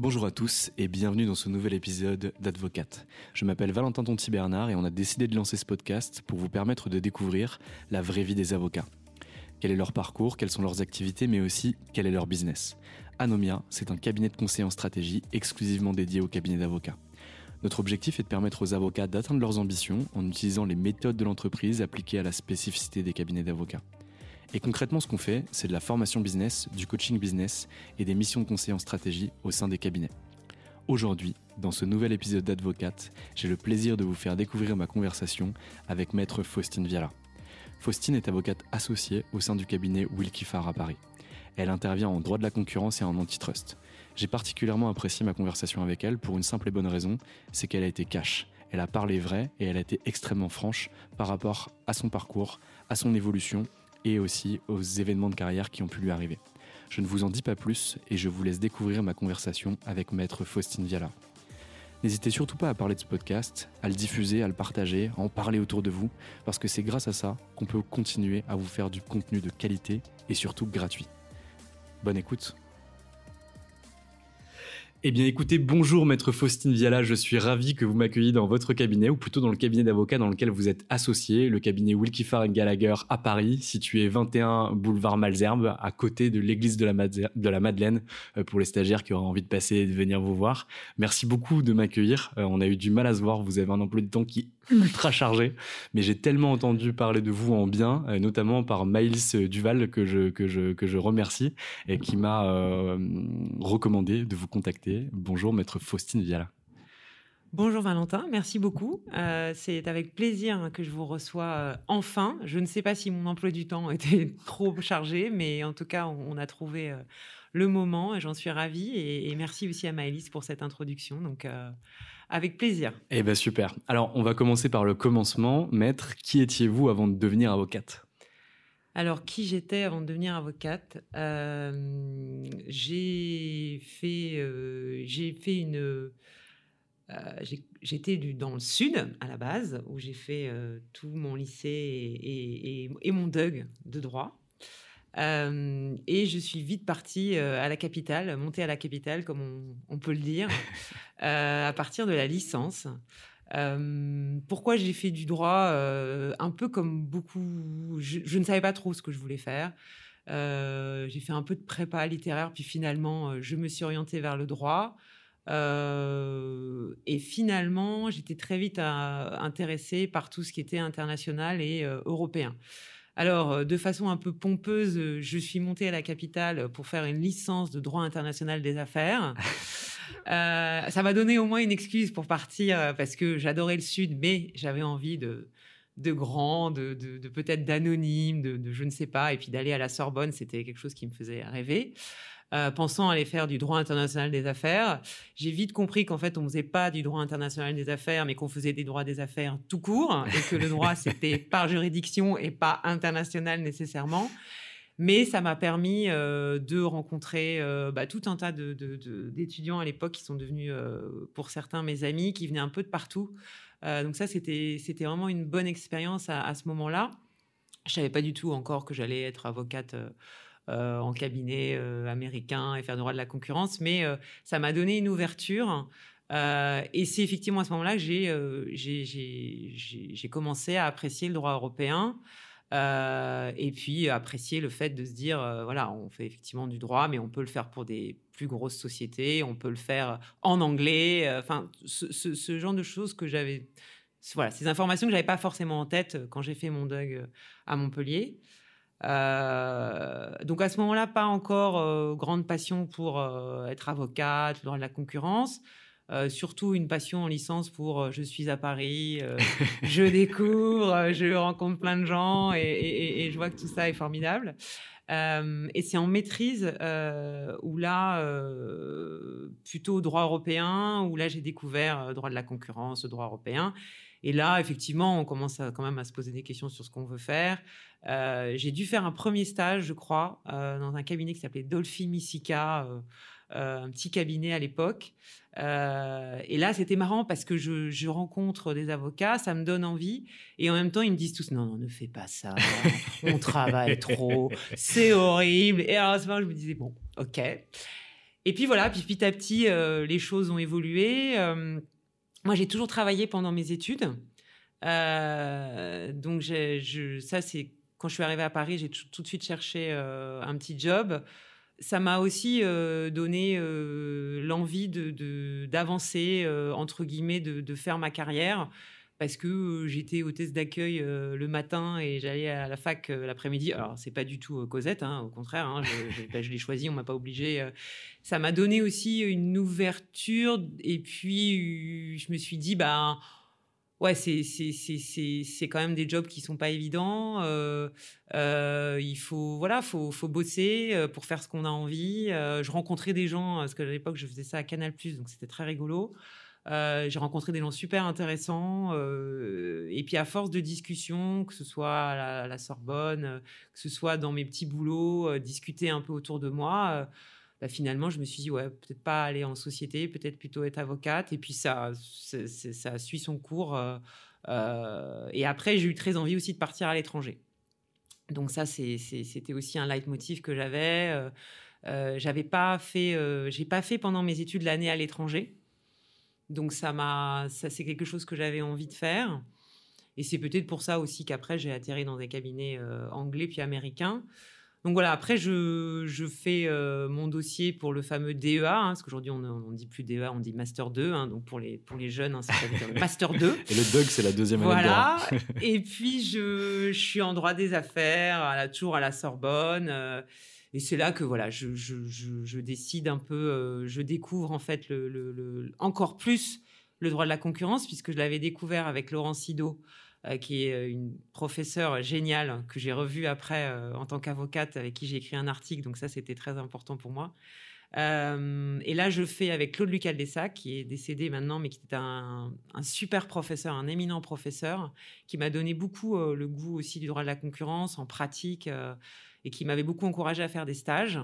Bonjour à tous et bienvenue dans ce nouvel épisode d'Advocate. Je m'appelle Valentin Tonti Bernard et on a décidé de lancer ce podcast pour vous permettre de découvrir la vraie vie des avocats. Quel est leur parcours, quelles sont leurs activités, mais aussi quel est leur business. Anomia, c'est un cabinet de conseil en stratégie exclusivement dédié aux cabinets d'avocats. Notre objectif est de permettre aux avocats d'atteindre leurs ambitions en utilisant les méthodes de l'entreprise appliquées à la spécificité des cabinets d'avocats. Et concrètement, ce qu'on fait, c'est de la formation business, du coaching business et des missions de conseil en stratégie au sein des cabinets. Aujourd'hui, dans ce nouvel épisode d'Advocate, j'ai le plaisir de vous faire découvrir ma conversation avec maître Faustine Viala. Faustine est avocate associée au sein du cabinet Wilkie Farr à Paris. Elle intervient en droit de la concurrence et en antitrust. J'ai particulièrement apprécié ma conversation avec elle pour une simple et bonne raison, c'est qu'elle a été cash. Elle a parlé vrai et elle a été extrêmement franche par rapport à son parcours, à son évolution et aussi aux événements de carrière qui ont pu lui arriver. Je ne vous en dis pas plus et je vous laisse découvrir ma conversation avec maître Faustine Viala. N'hésitez surtout pas à parler de ce podcast, à le diffuser, à le partager, à en parler autour de vous, parce que c'est grâce à ça qu'on peut continuer à vous faire du contenu de qualité et surtout gratuit. Bonne écoute. Eh bien écoutez, bonjour maître Faustine Viala, je suis ravi que vous m'accueilliez dans votre cabinet, ou plutôt dans le cabinet d'avocats dans lequel vous êtes associé, le cabinet Wilkie Farr Gallagher à Paris, situé 21 boulevard Malzerbe, à côté de l'église de, la Madeleine, euh, pour les stagiaires qui auraient envie de passer et de venir vous voir. Merci beaucoup de m'accueillir, Euh, on a eu du mal à se voir, vous avez un emploi de temps qui est ultra chargé, mais j'ai tellement entendu parler de vous en bien, euh, notamment par Maïlis Duval que je, que je, que je remercie, et qui m'a euh, recommandé de vous contacter. Bonjour, maître Faustine Viala. Bonjour Valentin, merci beaucoup. Euh, c'est avec plaisir que je vous reçois euh, enfin. Je ne sais pas si mon emploi du temps était trop chargé, mais en tout cas, on, on a trouvé euh, le moment et j'en suis ravie. Et, et merci aussi à Maëlys pour cette introduction. Donc, avec plaisir. Eh ben super. Alors, on va commencer par le commencement. Maître, qui étiez-vous avant de devenir avocate? Alors, qui j'étais avant de devenir avocate Euh, J'ai fait, euh, j'ai fait une. euh, J'étais dans le sud à la base, où j'ai fait tout mon lycée et, et- et- et mon DUG de droit. Euh, et je suis vite partie euh, à la capitale, montée à la capitale, comme on, on peut le dire, euh, à partir de la licence. Euh, pourquoi j'ai fait du droit Euh, Un peu comme beaucoup. Je, ne savais pas trop ce que je voulais faire. Euh, j'ai fait un peu de prépa littéraire, puis finalement, je me suis orientée vers le droit. Et finalement, j'étais très vite intéressée par tout ce qui était international et européen. Alors, de façon un peu pompeuse, je suis montée à la capitale pour faire une licence de droit international des affaires. Euh, ça m'a donné au moins une excuse pour partir euh, parce que j'adorais le Sud, mais j'avais envie de, de grand, de, de- de peut-être d'anonyme, de, de je ne sais pas. Et puis d'aller à la Sorbonne, c'était quelque chose qui me faisait rêver. Euh, pensant aller faire du droit international des affaires, j'ai vite compris qu'en fait, on faisait pas du droit international des affaires, mais qu'on faisait des droits des affaires tout court, et que le droit, c'était par juridiction et pas international nécessairement. Mais ça m'a permis euh, de rencontrer euh, bah, tout un tas d'étudiants à l'époque qui sont devenus, euh, pour certains, mes amis, qui venaient un peu de partout. Donc ça, c'était vraiment une bonne expérience à, ce moment-là. Je savais pas du tout encore que j'allais être avocate en cabinet américain et faire droit de la concurrence, mais ça m'a donné une ouverture. et c'est effectivement à ce moment-là que j'ai commencé à apprécier le droit européen. Euh, et puis apprécier le fait de se dire, euh, voilà, on fait effectivement du droit, mais on peut le faire pour des plus grosses sociétés, on peut le faire en anglais, euh, enfin, ce, genre de choses que j'avais, voilà, ces informations que j'avais pas forcément en tête quand j'ai fait mon DUG à Montpellier. donc à ce moment-là, pas encore grande passion pour être avocate, le droit de la concurrence. Euh, surtout une passion en licence pour euh, je suis à Paris, euh, je découvre, je rencontre plein de gens et, je vois que tout ça est formidable. et c'est en maîtrise où là, plutôt droit européen, où là j'ai découvert droit de la concurrence, droit européen. Et là, effectivement, on commence quand même à se poser des questions sur ce qu'on veut faire. j'ai dû faire un premier stage, je crois, dans un cabinet qui s'appelait Dolphy Missica, un petit cabinet à l'époque. Euh, et là, c'était marrant parce que je, rencontre des avocats, ça me donne envie. Et en même temps, ils me disent tous non, non, ne fais pas ça. on travaille trop. C'est horrible. Et alors, à ce moment, je me disais bon, ok. Et puis voilà, puis petit à petit, euh, les choses ont évolué. Euh, moi, j'ai toujours travaillé pendant mes études. donc, je, ça, c'est quand je suis arrivée à Paris, j'ai tout de suite cherché un petit job ça m'a aussi euh, donné euh, l'envie de, d'avancer, euh, entre guillemets, de, faire ma carrière, parce que j'étais hôtesse d'accueil le matin et j'allais à la fac l'après-midi. Alors, c'est pas du tout Cosette, hein, au contraire, hein, je, bah, je, l'ai choisi, on m'a pas obligé. ça m'a donné aussi une ouverture, et puis je me suis dit, bah ouais, c'est, c'est, quand même des jobs qui sont pas évidents. Euh, euh, il faut, voilà, faut, faut bosser euh, pour faire ce qu'on a envie. je rencontrais des gens, parce qu'à l'époque, je faisais ça à Canal+, donc c'était très rigolo. j'ai rencontré des gens super intéressants. et puis, à force de discussion, que ce soit à la Sorbonne, que ce soit dans mes petits boulots, discuter un peu autour de moi bah, finalement, je me suis dit, ouais, peut-être pas aller en société, peut-être plutôt être avocate. Et puis, ça, ça suit son cours. Euh, euh, et après, j'ai eu très envie aussi de partir à l'étranger. Donc ça, c'était aussi un leitmotiv que j'avais. Euh, j'avais pas fait, j'ai pas fait pendant mes études l'année à l'étranger. Donc ça c'est quelque chose que j'avais envie de faire. Et c'est peut-être pour ça aussi qu'après j'ai atterri dans des cabinets anglais puis américains. Donc voilà, après, je, je fais euh, mon dossier pour le fameux DEA, hein, parce qu'aujourd'hui, on ne dit plus DEA, on dit Master 2. Hein, donc pour les, pour les jeunes, hein, c'est Master 2. Et le DUG, c'est la deuxième année voilà. de et puis, je, je, suis en droit des affaires, à la, toujours à la Sorbonne. Euh, et c'est là que voilà, je, je, je, décide un peu, euh, je découvre en fait le, le, encore plus le droit de la concurrence, puisque je l'avais découvert avec Laurent Sido euh, qui est euh, une professeure géniale que j'ai revue après euh, en tant qu'avocate, avec qui j'ai écrit un article. Donc ça, c'était très important pour moi. et là, je fais avec Claude Lucas Dessac, qui est décédé maintenant, mais qui était un, super professeur, un éminent professeur, qui m'a donné beaucoup le goût aussi du droit de la concurrence en pratique et qui m'avait beaucoup encouragé à faire des stages.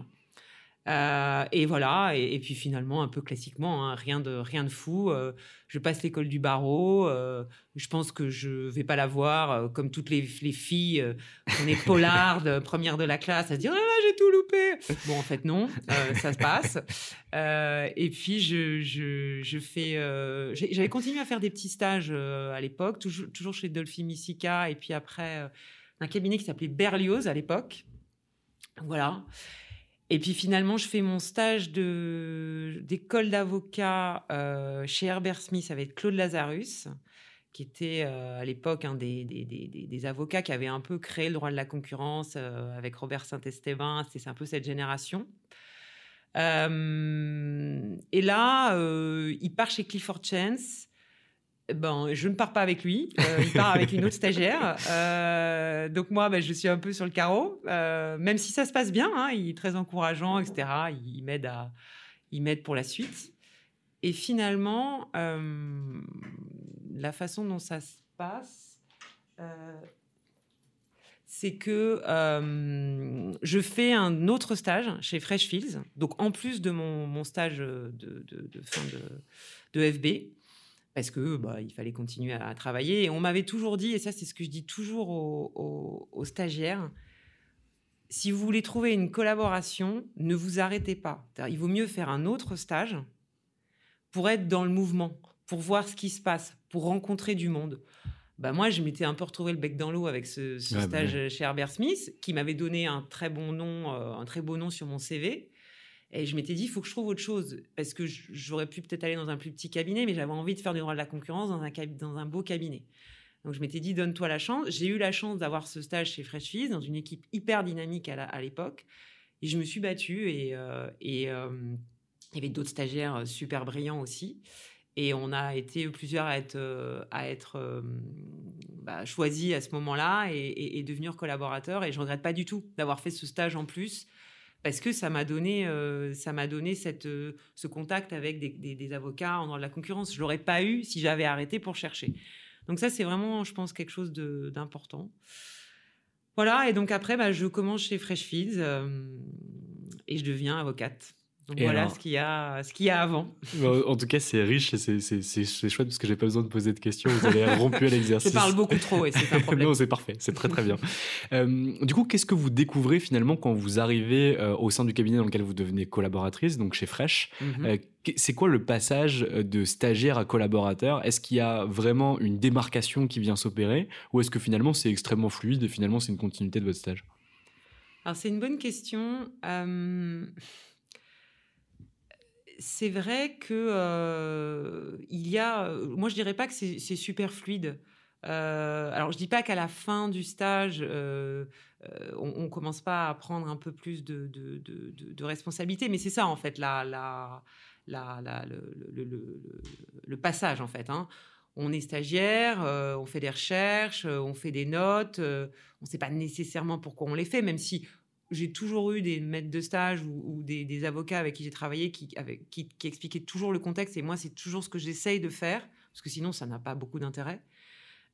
Euh, et voilà, et, puis finalement, un peu classiquement, hein, rien, de, rien de fou. Euh, je passe l'école du barreau. Euh, je pense que je vais pas la voir comme toutes les, les filles. on est polarde, première de la classe, à se dire ah, j'ai tout loupé. Bon, en fait, non, ça se passe. et puis, je, je, je fais. J'avais continué à faire des petits stages à l'époque, toujours, toujours chez Dolphy Missica, et puis après, un cabinet qui s'appelait Berlioz à l'époque. Voilà. Et puis finalement, je fais mon stage d'école d'avocat euh, chez Herbert Smith avec Claude Lazarus, qui était euh, à l'époque un des, avocats qui avait un peu créé le droit de la concurrence euh, avec Robert Saint-Esteban. C'est un peu cette génération. et là, il part chez Clifford Chance ben, je ne pars pas avec lui. Euh, il part avec une autre stagiaire. Euh, donc moi, ben, je suis un peu sur le carreau, euh, même si ça se passe bien. Hein, il est très encourageant, etc. Il, m'aide à, il m'aide pour la suite. Et finalement, la façon dont ça se passe, c'est que je fais un autre stage chez Freshfields. Donc en plus de mon, mon stage de, de, de fin de, de FB. Parce que bah, il fallait continuer à, travailler. Et on m'avait toujours dit, et ça c'est ce que je dis toujours aux, stagiaires, si vous voulez trouver une collaboration, ne vous arrêtez pas. Il vaut mieux faire un autre stage pour être dans le mouvement, pour voir ce qui se passe, pour rencontrer du monde. Bah moi, je m'étais un peu retrouvé le bec dans l'eau avec ce, bah stage chez Herbert Smith, qui m'avait donné un très bon nom, euh, un très beau nom sur mon CV. Et je m'étais dit, il faut que je trouve autre chose. Parce que j'aurais pu peut-être aller dans un plus petit cabinet, mais j'avais envie de faire du droit de la concurrence dans un, beau cabinet. Donc je m'étais dit, donne-toi la chance. J'ai eu la chance d'avoir ce stage chez Freshfields, dans une équipe hyper dynamique à l'époque. Et je me suis battue. Et, euh, euh, il y avait d'autres stagiaires euh, super brillants aussi. Et on a été plusieurs à être, à être bah, choisis à ce moment-là et, et, devenir collaborateurs. Et je ne regrette pas du tout d'avoir fait ce stage en plus parce que ça m'a donné, euh, ça m'a donné cette, euh, ce contact avec des, avocats en droit de la concurrence. Je l'aurais pas eu si j'avais arrêté pour chercher. Donc ça, c'est vraiment, je pense, quelque chose d'important. Voilà, et donc après, bah, je commence chez Freshfields euh, et je deviens avocate. Donc voilà ce qu'il y a, ce qu'il y a avant. En tout cas, c'est riche et c'est chouette parce que j'ai pas besoin de poser de questions. Vous avez rompu à l'exercice. Je parle beaucoup trop et c'est un problème. non, c'est parfait, c'est très très bien. Euh, du coup, qu'est-ce que vous découvrez finalement quand vous arrivez euh, au sein du cabinet dans lequel vous devenez collaboratrice, donc chez Fresh? Mhm. euh, C'est quoi le passage de stagiaire à collaborateur? Est-ce qu'il y a vraiment une démarcation qui vient s'opérer? Ou est-ce que finalement c'est extrêmement fluide et finalement c'est une continuité de votre stage? Alors c'est une bonne question c'est vrai que euh, il y a. Euh, moi, je dirais pas que c'est super fluide. Euh, alors, je dis pas qu'à la fin du stage, on, ne commence pas à prendre un peu plus de, de, de, responsabilité, mais c'est ça en fait la, la, la, le, passage en fait. Hein. On est stagiaire, on fait des recherches, on fait des notes, on ne sait pas nécessairement pourquoi on les fait, même si j'ai toujours eu des maîtres de stage ou, des, avocats avec qui j'ai travaillé qui, expliquaient toujours le contexte. Et moi, c'est toujours ce que j'essaye de faire, parce que sinon, ça n'a pas beaucoup d'intérêt.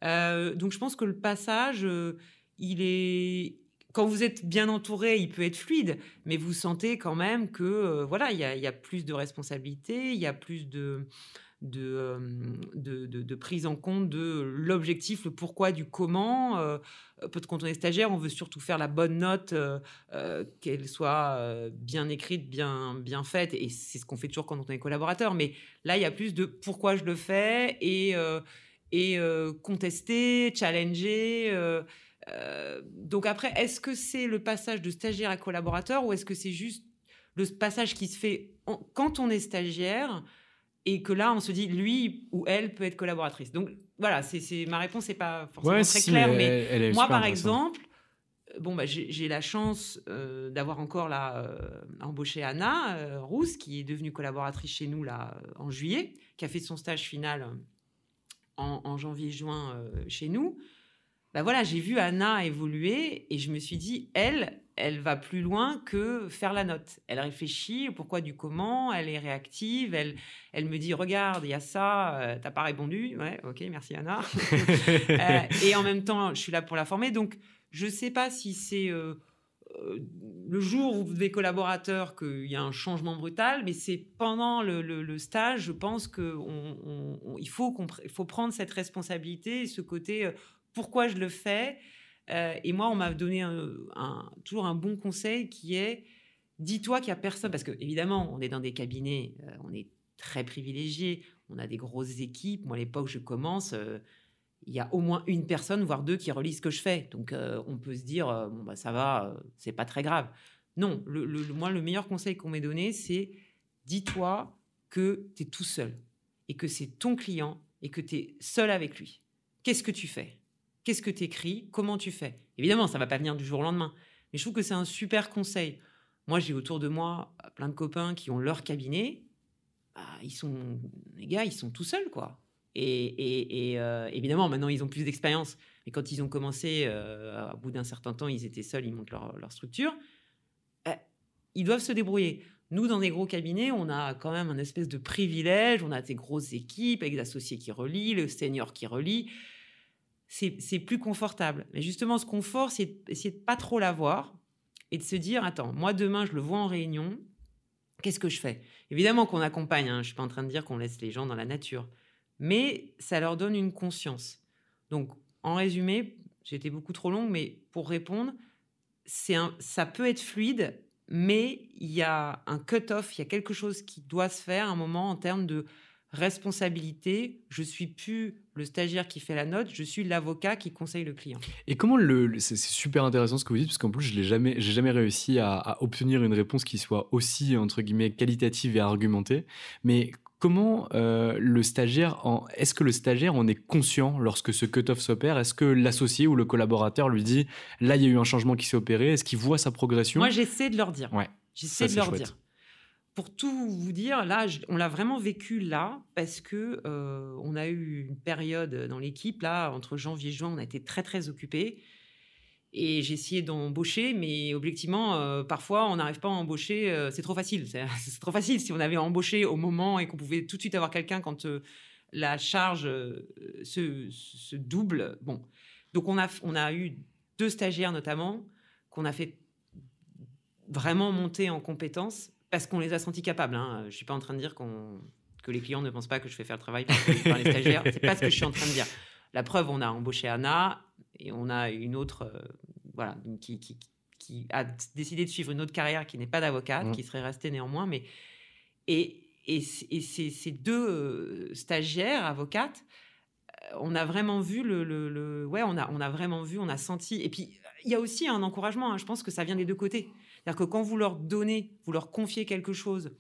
Euh, donc, je pense que le passage, euh, il est. Quand vous êtes bien entouré, il peut être fluide, mais vous sentez quand même que euh, voilà, il y, y, a plus de responsabilités, il y a plus de, euh, de, prise en compte de l'objectif, le pourquoi, du comment. Euh, quand on est stagiaire, on veut surtout faire la bonne note, euh, qu'elle soit bien écrite, bien, bien faite, et c'est ce qu'on fait toujours quand on est collaborateur. Mais là, il y a plus de pourquoi je le fais et, et contester, challenger. donc après, est-ce que c'est le passage de stagiaire à collaborateur ou est-ce que c'est juste le passage qui se fait quand on est stagiaire et que là, on se dit, lui ou elle peut être collaboratrice. Donc voilà, c'est ma réponse n'est pas forcément très claire, mais moi, par exemple, euh, bon, bah, j'ai la chance euh, d'avoir encore là euh, embauché Anna Rousse, qui est devenue collaboratrice chez nous là en juillet, qui a fait son stage final en, en janvier-juin chez nous. Bah voilà, j'ai vu Anna évoluer et je me suis dit, elle, elle va plus loin que faire la note. Elle réfléchit au pourquoi du comment, elle est réactive, elle, elle me dit, regarde, il y a ça, euh, t'as pas répondu. Ouais, ok, merci Anna. Euh, et en même temps, je suis là pour la former. Donc, je sais pas si c'est euh, le jour où vous devez collaborateur qu'il y a un changement brutal, mais c'est pendant le, stage, je pense qu'il faut, faut prendre cette responsabilité, ce côté pourquoi je le fais. Euh, et moi, on m'a donné toujours un bon conseil qui est dis-toi qu'il y a personne, parce que évidemment, on est dans des cabinets, euh, on est très privilégié, on a des grosses équipes. Moi, à l'époque, je commence, euh, il y a au moins une personne, voire deux, qui relisent ce que je fais. Donc, on peut se dire bon bah ça va, c'est pas très grave. Non, le, moi, le meilleur conseil qu'on m'ait donné, c'est dis-toi que tu es tout seul et que c'est ton client et que tu es seul avec lui. Qu'est-ce que tu fais? Qu'est-ce que tu écris, comment tu fais? Évidemment, ça va pas venir du jour au lendemain, mais je trouve que c'est un super conseil. Moi, j'ai autour de moi euh, plein de copains qui ont leur cabinet. Bah, ils sont, les gars, ils sont tout seuls, quoi. Et, euh, évidemment, maintenant, ils ont plus d'expérience. Mais quand ils ont commencé, euh, à bout d'un certain temps, ils étaient seuls, ils montent leur, structure. ils doivent se débrouiller. Nous, dans des gros cabinets, on a quand même un espèce de privilège. On a des grosses équipes avec des associés qui relient, le senior qui relie c'est plus confortable. Mais justement, ce confort, c'est essayer de pas trop l'avoir et de se dire, attends, moi demain, je le vois en réunion, qu'est-ce que je fais? Évidemment qu'on accompagne, hein, je suis pas en train de dire qu'on laisse les gens dans la nature, mais ça leur donne une conscience. Donc, en résumé, j'étais beaucoup trop longue, mais pour répondre, ça peut être fluide, mais il y a un cut-off, il y a quelque chose qui doit se faire à un moment en termes de responsabilité. Je suis plus le stagiaire qui fait la note, je suis l'avocat qui conseille le client. Et comment le, c'est super intéressant ce que vous dites parce qu'en plus je n'ai jamais j'ai jamais réussi à, à, obtenir une réponse qui soit aussi entre guillemets qualitative et argumentée. Mais Comment euh, le stagiaire, est-ce que le stagiaire en est conscient lorsque ce cut-off s'opère? Est-ce que l'associé ou le collaborateur lui dit là il y a eu un changement qui s'est opéré Est-ce qu'il voit sa progression? Moi j'essaie de leur dire. Ouais. J'essaie de leur dire. Pour tout vous dire, là, on l'a vraiment vécu là parce que euh, on a eu une période dans l'équipe là entre janvier et juin, on a été très très occupés. Et j'ai essayé d'embaucher, mais objectivement, euh, parfois, on n'arrive pas à embaucher. Euh, c'est trop facile. C'est trop facile. Si on avait embauché au moment et qu'on pouvait tout de suite avoir quelqu'un quand la charge se, se, double. Bon. Donc, on a, on a eu deux stagiaires notamment qu'on a fait vraiment monter en compétences parce qu'on les a sentis capables. Hein. Je ne suis pas en train de dire qu'on que les clients ne pensent pas que je fais faire le travail par, par les stagiaires. C'est pas ce que je suis en train de dire. La preuve, on a embauché Anna et on a une autre, euh, voilà, qui, qui, qui, a décidé de suivre une autre carrière qui n'est pas d'avocate, mmh. qui serait restée néanmoins. Mais, et, et, ces, deux euh, stagiaires avocates, euh, on a vraiment vu le, le, ouais, on a, on a vraiment vu, on a senti. Et puis, il y a aussi un encouragement. Hein, je pense que ça vient des deux côtés. C'est-à-dire que quand vous leur donnez, vous leur confiez quelque chose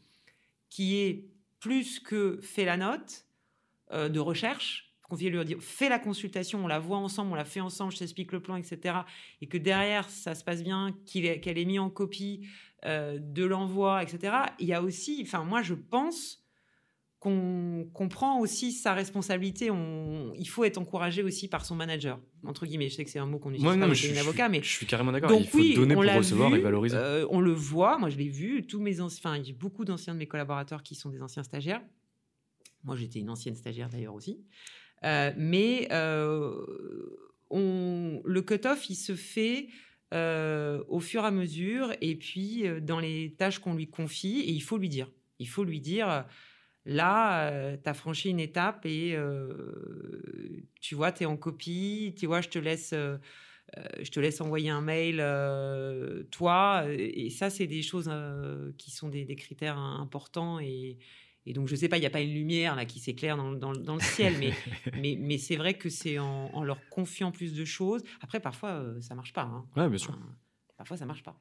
qui est plus que fait la note de recherche, confier lui dire fais la consultation, on la voit ensemble, on la fait ensemble, je t'explique le plan, etc. Et que derrière ça se passe bien, qu'elle est, mise en copie euh, de l'envoi, etc. Il y a aussi, enfin moi je pense qu'on comprend aussi sa responsabilité. On, il faut être encouragé aussi par son manager, entre guillemets. Je sais que c'est un mot qu'on utilise pas avec un avocat, mais je suis carrément d'accord. Il faut donner pour recevoir et valoriser. Euh, on le voit. Moi, je l'ai vu. Tous mes anciens, j'ai beaucoup d'anciens de mes collaborateurs qui sont des anciens stagiaires. Moi, j'étais une ancienne stagiaire d'ailleurs aussi. Euh, mais euh, on, le cut-off, il se fait au fur et à mesure et puis dans les tâches qu'on lui confie, et il faut lui dire. Il faut lui dire, là, tu as franchi une étape et tu vois, tu es en copie, tu vois, je te laisse... je te laisse envoyer un mail, toi. Et ça, c'est des choses qui sont des, des, critères importants et, et donc, je ne sais pas, il n'y a pas une lumière là qui s'éclaire dans, dans, le ciel, mais, mais, mais c'est vrai que c'est en, leur confiant plus de choses. Après, parfois, euh, ça ne marche pas. Hein. Ouais, bien sûr. parfois, ça ne marche pas.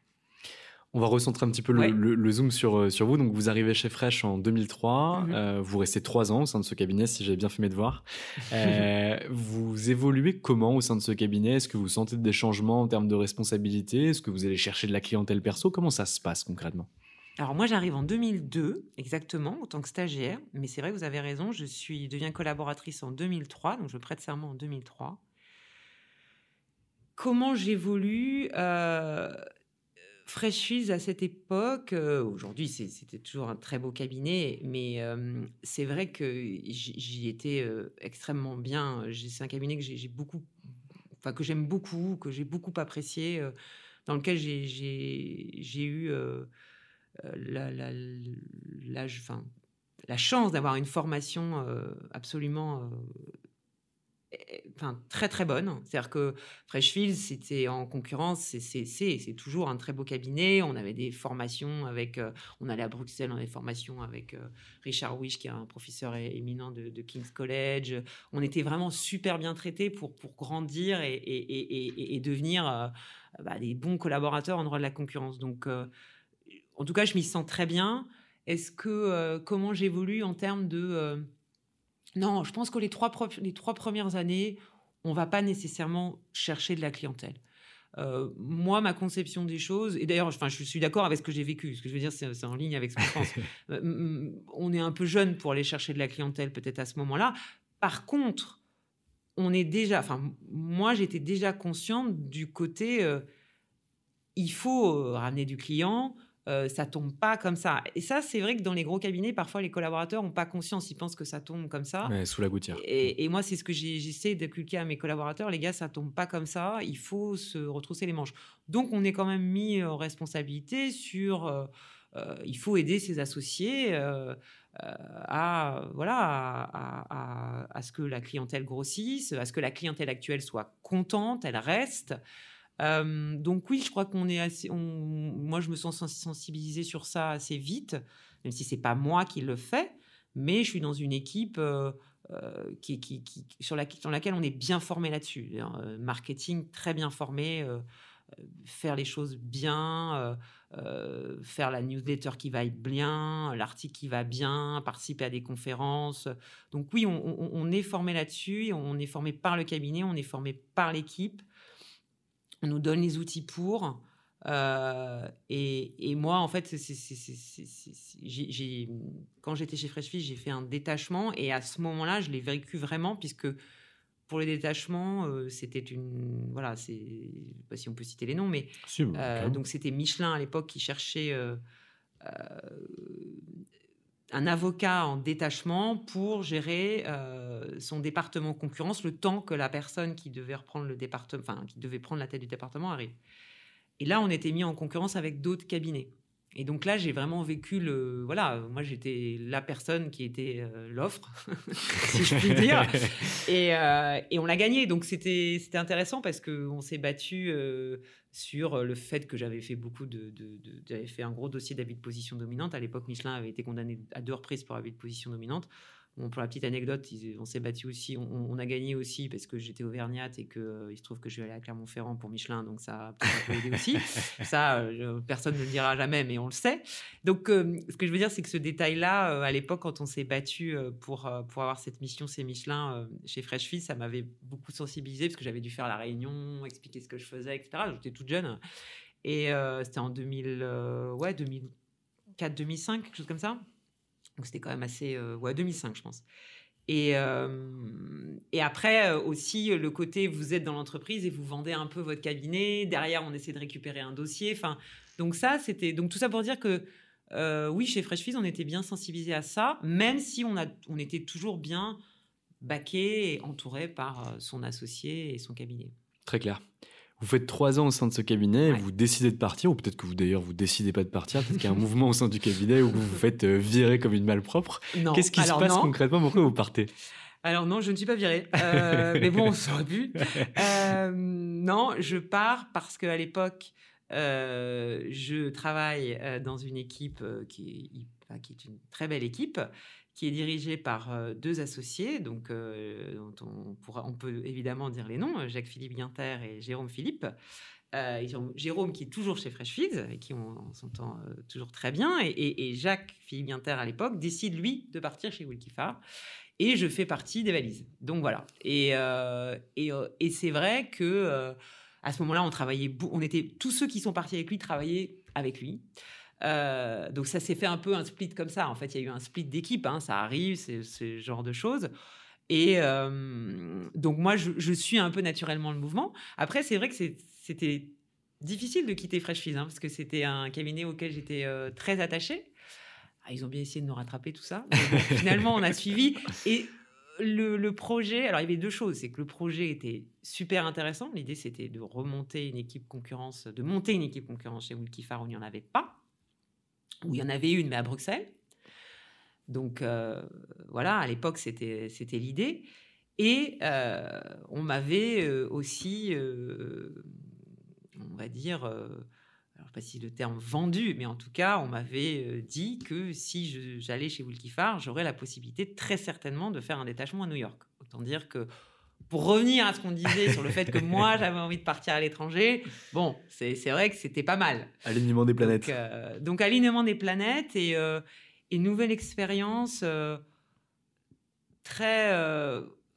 On va recentrer un petit peu le, zoom sur, euh, sur vous. Donc, vous arrivez chez Fresh en 2003. Mhm. euh, vous restez trois ans au sein de ce cabinet, si j'ai bien fait mes devoirs. Euh, vous évoluez comment au sein de ce cabinet? Est-ce que vous sentez des changements en termes de responsabilité? Est-ce que vous allez chercher de la clientèle perso? Comment ça se passe concrètement? Alors moi j'arrive en 2002 exactement en tant que stagiaire, mais c'est vrai que vous avez raison, je suis deviens collaboratrice en 2003, donc je prête serment en 2003. Comment j'évolue? Euh, Freshfields à cette époque, euh, aujourd'hui c'était toujours un très beau cabinet, mais euh, c'est vrai que j'y étais euh, extrêmement bien. C'est un cabinet que j'ai beaucoup, enfin que j'aime beaucoup, que j'ai beaucoup apprécié, dans lequel j'ai eu la, chance d'avoir une formation absolument très très bonne. C'est-à-dire que Freshfields, c'était en concurrence, c'est toujours un très beau cabinet. On avait des formations avec, on allait à Bruxelles, on avait des formations avec Richard Wish, qui est un professeur éminent de, King's College. On était vraiment super bien traités pour, pour grandir et, devenir bah, des bons collaborateurs en droit de la concurrence. Donc, en tout cas, je m'y sens très bien. Est-ce que euh, comment j'évolue en termes de euh, non, je pense que les trois, les trois premières années, on va pas nécessairement chercher de la clientèle. Euh, moi, ma conception des choses, et d'ailleurs, enfin, je suis d'accord avec ce que j'ai vécu. Ce que je veux dire, c'est en ligne avec ce que je pense. on est un peu jeune pour aller chercher de la clientèle, peut-être à ce moment-là. Par contre, on est déjà, enfin, moi, j'étais déjà consciente du côté, il faut ramener du client, euh, ça tombe pas comme ça. Et ça, c'est vrai que dans les gros cabinets, parfois les collaborateurs n'ont pas conscience, ils pensent que ça tombe comme ça. sous la gouttière. Et, moi, c'est ce que j'essaie d'inculquer à mes collaborateurs. Les gars, ça tombe pas comme ça. Il faut se retrousser les manches. Donc, on est quand même mis en responsabilité sur. Euh, euh, il faut aider ses associés à, voilà, à, à, ce que la clientèle grossisse, à ce que la clientèle actuelle soit contente, elle reste. Donc oui, je crois qu'on est assez. moi, je me sens sensibilisée sur ça assez vite, même si c'est pas moi qui le fais, mais je suis dans une équipe qui, qui, qui, sur, la, sur, laquelle on est bien formé là-dessus. marketing très bien formé, faire les choses bien, faire la newsletter qui va bien, l'article qui va bien, participer à des conférences. Donc oui, on est formé là-dessus, on est formé par le cabinet, on est formé par l'équipe. On nous donne les outils pour. Euh, et, moi, en fait, quand j'étais chez Freshfish, j'ai fait un détachement et à ce moment-là, je l'ai vécu vraiment puisque pour le détachement, euh, c'était une voilà, c'est je sais pas si on peut citer les noms, mais euh, donc c'était Michelin à l'époque qui cherchait un avocat en détachement pour gérer son département concurrence le temps que la personne qui devait reprendre le département, enfin qui devait prendre la tête du département arrive. Et là, on était mis en concurrence avec d'autres cabinets. Et donc là, j'ai vraiment vécu le. Voilà, moi, j'étais la personne qui était euh, l'offre, si je puis dire. Et, euh, et on l'a gagné. Donc c'était intéressant parce qu'on s'est battu euh, sur le fait que j'avais fait beaucoup de. de, de j'avais fait un gros dossier d'abus de position dominante. À l'époque, Michelin avait été condamné à deux reprises pour abus de position dominante pour la petite anecdote, on s'est battu aussi, on, a gagné aussi parce que j'étais auvergnate et que euh, se trouve que je vais aller à Clermont-Ferrand pour Michelin, donc ça a peut-être aidé aussi. ça, euh, personne ne le dira jamais, mais on le sait. Donc, euh, ce que je veux dire, c'est que ce détail-là, à l'époque, quand on s'est battu pour pour avoir cette mission, c'est Michelin chez Freshfield, ça m'avait beaucoup sensibilisé parce que j'avais dû faire la réunion, expliquer ce que je faisais, etc. J'étais toute jeune et c'était en 2000, ouais, 2004, 2005, quelque chose comme ça. Donc c'était quand même assez... Euh, ouais, 2005, je pense. Et, euh, et après euh, aussi le côté, vous êtes dans l'entreprise et vous vendez un peu votre cabinet. Derrière, on essaie de récupérer un dossier. Enfin, donc ça, c'était... Donc tout ça pour dire que oui, chez Freshfiz, on était bien sensibilisé à ça, même si on, a, on était toujours bien baqué et entouré par son associé et son cabinet. Très clair. Vous faites trois ans au sein de ce cabinet, vous décidez de partir, ou peut-être que vous d'ailleurs vous décidez pas de partir, peut-être qu'il y a un mouvement au sein du cabinet où vous vous faites euh, virer comme une malpropre. Qu'est-ce qui se passe concrètement? Pourquoi vous partez? Alors non, je ne suis pas virée, euh, mais bon, on s'aurait pu. Euh, non, je pars parce qu'à l'époque, je travaille dans une équipe qui qui est une très belle équipe, qui est dirigé par deux associés, donc dont on, peut évidemment dire les noms, Jacques-Philippe Guinter et Jérôme Philippe. Jérôme qui est toujours chez Fresh Feeds et qui on, s'entend toujours très bien, et, Jacques-Philippe Guinter à l'époque décide lui de partir chez Wilkifar et je fais partie des valises. Donc voilà. Et, et, et c'est vrai que à ce moment-là, on travaillait, on était tous ceux qui sont partis avec lui travaillaient avec lui. Euh, donc ça s'est fait un peu un split comme ça. En fait, il y a eu un split d'équipe, hein, ça arrive, c'est ce genre de choses. Et euh, donc moi, je, suis un peu naturellement le mouvement. Après, c'est vrai que c'était difficile de quitter Fresh hein, parce que c'était un cabinet auquel j'étais euh, très attachée. Ah, ils ont bien essayé de nous rattraper tout ça. finalement, on a suivi. Et le, le, projet, alors il y avait deux choses. C'est que le projet était super intéressant. L'idée, c'était de remonter une équipe concurrence, de monter une équipe concurrence chez Wilkifar où il n'y en avait pas où il y en avait une, mais à Bruxelles. Donc euh, voilà, à l'époque, c'était, l'idée. Et euh, on m'avait euh, aussi, on va dire, alors pas si le terme vendu, mais en tout cas, on m'avait dit que si j'allais chez Wilkifar, j'aurais la possibilité très certainement de faire un détachement à New York. Autant dire que pour revenir à ce qu'on disait sur le fait que moi j'avais envie de partir à l'étranger, bon, c'est vrai que c'était pas mal. Alignement des planètes. Donc, euh, alignement des planètes et, euh, une nouvelle expérience euh, très,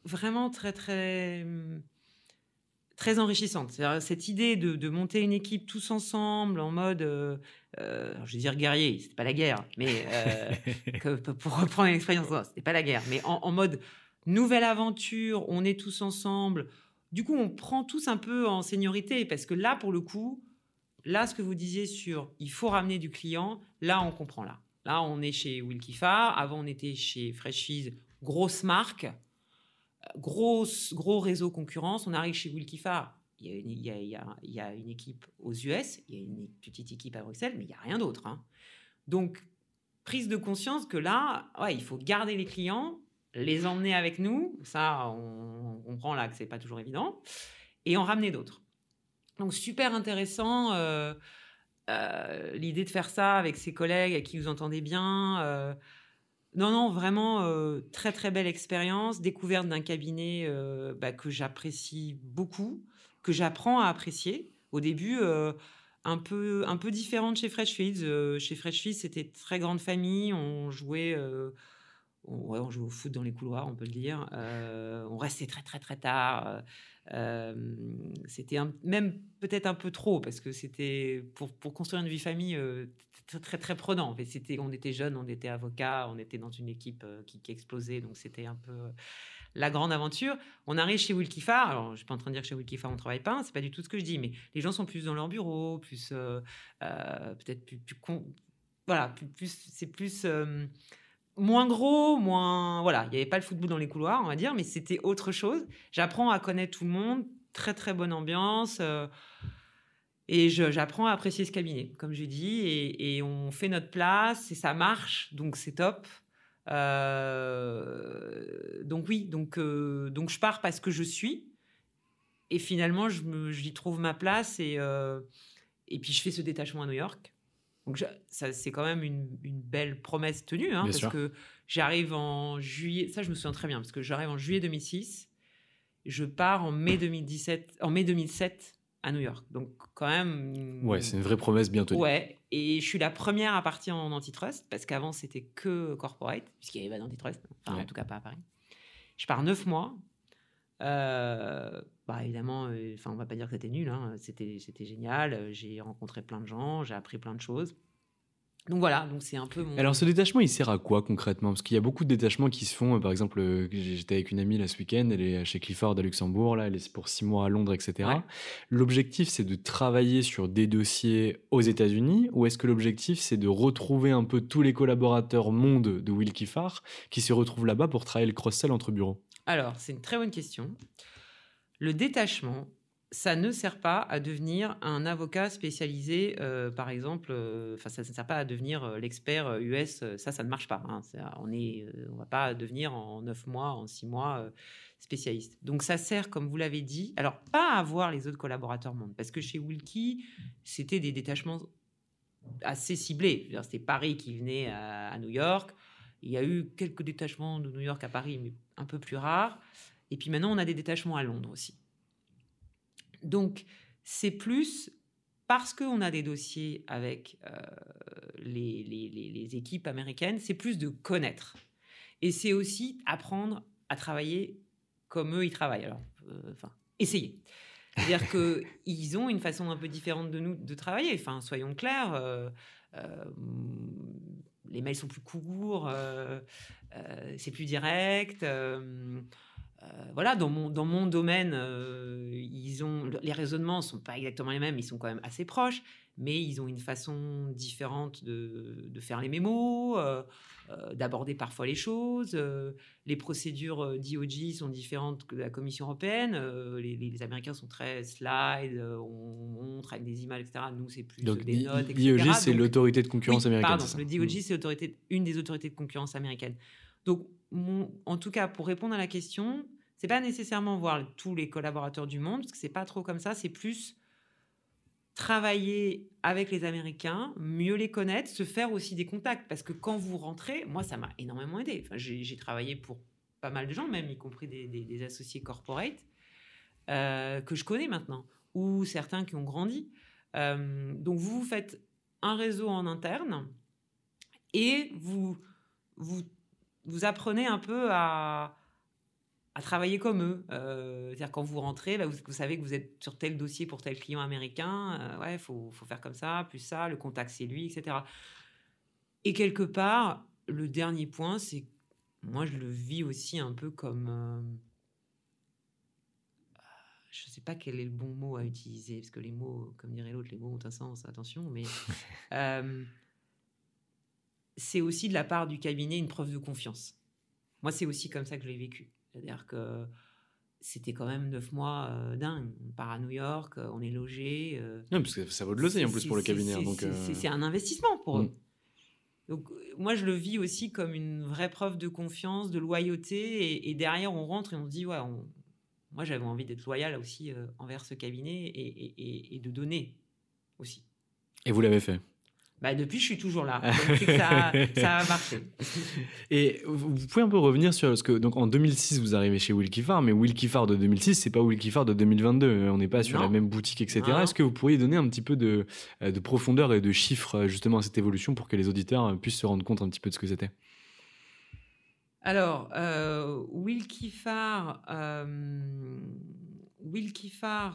vraiment très, très, très enrichissante. Cette idée de, monter une équipe tous ensemble en mode, je vais dire guerrier, c'était pas la guerre, mais pour reprendre l'expérience, c'était pas la guerre, mais en mode nouvelle aventure, on est tous ensemble. Du coup, on prend tous un peu en seniorité parce que là, pour le coup, là, ce que vous disiez sur il faut ramener du client, là, on comprend là. Là, on est chez Wilkifar. Avant, on était chez Freshies, grosse marque, grosse, gros réseau concurrence. On arrive chez Wilkifar. Il y, a, il, y a, une équipe aux US, il y a une petite équipe à Bruxelles, mais il n'y a rien d'autre. Hein. Donc, prise de conscience que là, ouais, il faut garder les clients, les emmener avec nous. Ça, on, on comprend là que c'est pas toujours évident. Et en ramener d'autres. Donc, super intéressant. euh, euh, l'idée de faire ça avec ses collègues à qui vous entendez bien. euh, non, non, vraiment très très belle expérience, découverte d'un cabinet bah, que j'apprécie beaucoup, que j'apprends à apprécier. Au début, un peu un peu différent de chez Freshfields. Euh, chez Freshfields, c'était très grande famille, on jouait. On, jouait au foot dans les couloirs, on peut le dire. Euh, on restait très très très tard. Euh, c'était même peut-être un peu trop parce que c'était pour, pour construire une vie famille euh, très, très très prenant. On était jeunes, on était avocats, on était dans une équipe qui, explosait, donc c'était un peu la grande aventure. On arrive chez Wilkifar. Alors, je suis pas en train de dire que chez Wilkifar on travaille pas, hein, c'est pas du tout ce que je dis, mais les gens sont plus dans leur bureau, plus peut-être plus, con- voilà, plus, c'est plus moins gros, moins voilà, il n'y avait pas le football dans les couloirs, on va dire, mais c'était autre chose. J'apprends à connaître tout le monde, très très bonne ambiance. euh, et j'apprends à apprécier ce cabinet, comme je dis, et, on fait notre place et ça marche, donc c'est top. Euh, donc oui, donc, euh, donc je pars parce que je suis, et finalement j'y trouve ma place, et, et puis je fais ce détachement à New York. Donc je- ça, c'est quand même une, une belle promesse tenue, hein, parce sûr. que j'arrive en juillet, ça je me souviens très bien, parce que j'arrive en juillet 2006, je pars en mai 2017, en mai 2007 à New York. Donc quand même. Ouais, c'est une vraie promesse bien tenue. Ouais, et je suis la première à partir en antitrust parce qu'avant c'était que corporate, puisqu'il n'y avait pas d'antitrust, enfin Ouais. en tout cas pas à Paris. Je pars neuf mois. Euh, bah évidemment, euh, enfin on va pas dire que c'était nul, hein, c'était c'était génial. euh, J'ai rencontré plein de gens, j'ai appris plein de choses. Donc voilà, donc c'est un peu mon. Alors ce détachement, il sert à quoi concrètement? Parce qu'il y a beaucoup de détachements qui se font. euh, Par exemple, j'étais avec une amie là ce week-end, elle est chez Clifford à Luxembourg, là, elle est pour six mois à Londres, etc. Ouais. L'objectif, c'est de travailler sur des dossiers aux États-Unis, ou est-ce que l'objectif, c'est de retrouver un peu tous les collaborateurs monde de Will Kiffar qui se retrouvent là-bas pour travailler le cross-sell entre bureaux? Alors, c'est une très bonne question. Le détachement, ça ne sert pas à devenir un avocat spécialisé, euh, par exemple, euh, enfin, ça ne sert pas à devenir euh, l'expert US, ça, ça ne marche pas. hein. On ne on va pas devenir en neuf mois, en six mois spécialiste. Donc, ça sert, comme vous l'avez dit, alors pas à voir les autres collaborateurs monde, parce que chez Wilkie, c'était des détachements assez ciblés. C'était Paris qui venait à, à New York. Il y a eu quelques détachements de New York à Paris, mais un peu plus rares. Et puis maintenant, on a des détachements à Londres aussi. Donc, c'est plus parce qu'on a des dossiers avec euh, les, les- les- les équipes américaines, c'est plus de connaître. Et c'est aussi apprendre à travailler comme eux, ils travaillent. Alors, euh, enfin, essayer. C'est-à-dire qu'ils ont une façon un peu différente de nous de travailler. Enfin, soyons clairs. euh, les mails sont plus courts, c'est plus direct. Euh, voilà, dans mon, dans mon domaine, euh, ils ont, les raisonnements sont pas exactement les mêmes, ils sont quand même assez proches, mais ils ont une façon différente de, de faire les mémos, euh, euh, d'aborder parfois les choses. les procédures DOJ sont différentes que la Commission européenne. les, Américains sont très slide, on montre avec des images, etc. Nous, c'est plus Donc, des notes, etc. DOJ, c'est l'autorité de concurrence oui, américaine. Pardon, c'est le Mm. DOJ, c'est l'autorité- une des autorités de concurrence américaine. Donc, mon- en tout cas, pour répondre à la question, c'est pas nécessairement voir tous les collaborateurs du monde, parce que c'est pas trop comme ça. C'est plus travailler avec les Américains, mieux les connaître, se faire aussi des contacts. Parce que quand vous rentrez, moi, ça m'a énormément aidé. Enfin, j'ai travaillé pour pas mal de gens, même y compris des associés corporate, euh, que je connais maintenant, ou certains qui ont grandi. Euh, donc, vous vous faites un réseau en interne et vous, vous, vous apprenez un peu à, à travailler comme eux. Euh, C'est-à-dire quand vous rentrez, bah, vous, vous savez que vous êtes sur tel dossier pour tel client américain, euh, ouais, il faut, faut faire comme ça, plus ça, le contact c'est lui, etc. Et quelque part, le dernier point, c'est moi je le vis aussi un peu comme... euh, je ne sais pas quel est le bon mot à utiliser, parce que les mots, comme dirait l'autre, les mots ont un sens, attention, mais euh, c'est aussi de la part du cabinet une preuve de confiance. Moi, c'est aussi comme ça que je l'ai vécu. C'est-à-dire que c'était quand même neuf mois euh, dingue. On part à New York, euh, on est logé. euh, Non, parce que ça vaut de l'oseille en plus pour le cabinet. c'est- euh, c'est- un investissement pour eux. Mm. Donc, moi, je le vis aussi comme une vraie preuve de confiance, de loyauté. Et, derrière, on rentre et on se dit, ouais, moi, j'avais envie d'être loyal aussi envers ce cabinet et, et, de donner aussi. Et vous l'avez fait? Bah, depuis, je suis toujours là. Donc, ça, ça, a marché. Et vous pouvez un peu revenir sur ce que donc en 2006 vous arrivez chez Wilkie Farr, mais Wilkie Farr de 2006 c'est pas Wilkie Farr de 2022. On n'est pas sur la même boutique, etc. Est-ce que vous pourriez donner un petit peu de, euh, de, profondeur et de chiffres euh, justement à cette évolution pour que les auditeurs euh, puissent se rendre compte un petit peu de ce que c'était? Alors, euh, Farr. Euh,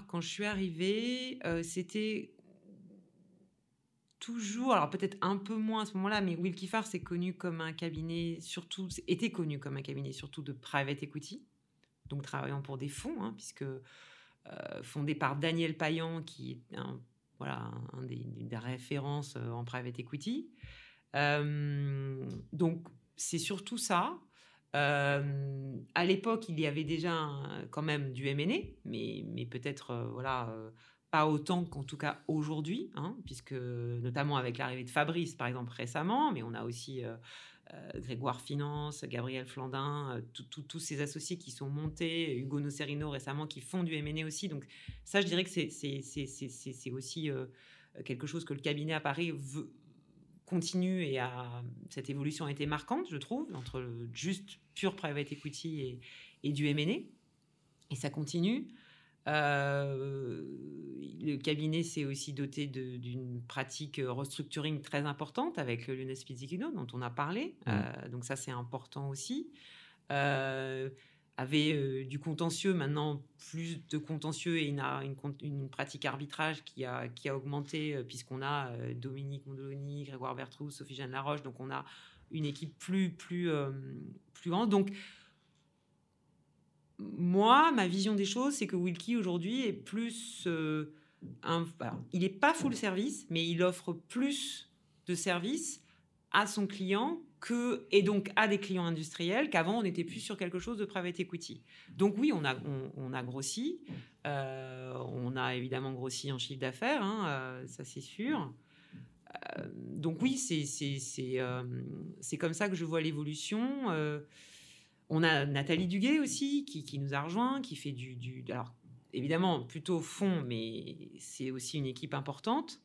quand je suis arrivée, c'était toujours, alors peut-être un peu moins à ce moment-là, mais Wilkie Farr c'est connu comme un cabinet, surtout, était connu comme un cabinet surtout de private equity, donc travaillant pour des fonds, hein, puisque euh, fondé par Daniel Payan, qui est un, voilà, un des, références euh, en private equity. Euh, donc c'est surtout ça. à l'époque, il y avait déjà quand même du M&A, mais, mais peut-être voilà pas autant qu'en tout cas aujourd'hui, hein, puisque notamment avec l'arrivée de Fabrice, par exemple, récemment, mais on a aussi euh, euh, Grégoire Finance, Gabriel Flandin, euh, tous ces associés qui sont montés, Hugo Nocerino récemment, qui font du M&A aussi. Donc ça, je dirais que c'est aussi quelque chose que le cabinet à Paris continue et a, cette évolution a été marquante, je trouve, entre juste pure private equity et, et du M&A. Et ça continue. Euh, le cabinet s'est aussi doté d'une pratique restructuring très importante avec le Lionel Pizzicino dont on a parlé. Mmh. Euh, donc ça, c'est important aussi. Euh, avait du contentieux, maintenant plus de contentieux et une, une, une pratique arbitrage qui a, qui a augmenté puisqu'on a Dominique Mondoloni, Grégoire Bertrou, Sophie Jeanne Laroche. Donc on a une équipe plus, plus, plus grande. Donc moi, ma vision des choses, c'est que Wilkie aujourd'hui est plus euh, il n'est pas full service, mais il offre plus de services à son client que et donc à des clients industriels qu'avant on était plus sur quelque chose de private equity. Donc oui, on a grossi, euh, on a évidemment grossi en chiffre d'affaires, hein, euh, ça c'est sûr. donc oui, c'est comme ça que je vois l'évolution. On a Nathalie Duguay aussi, qui, nous a rejoint, qui fait du, Alors, évidemment, plutôt fond, mais c'est aussi une équipe importante.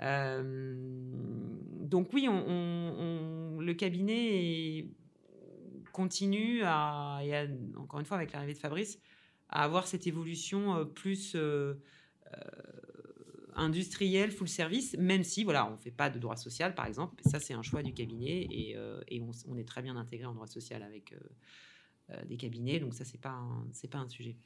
Euh, donc, oui, le cabinet continue à, encore une fois, avec l'arrivée de Fabrice, à avoir cette évolution euh, plus. Euh, industriel, full service, même si voilà, on ne fait pas de droit social, par exemple. Ça, c'est un choix du cabinet et, euh, on, est très bien intégré en droit social avec euh, euh, des cabinets. Donc ça, c'est pas c'est pas un sujet.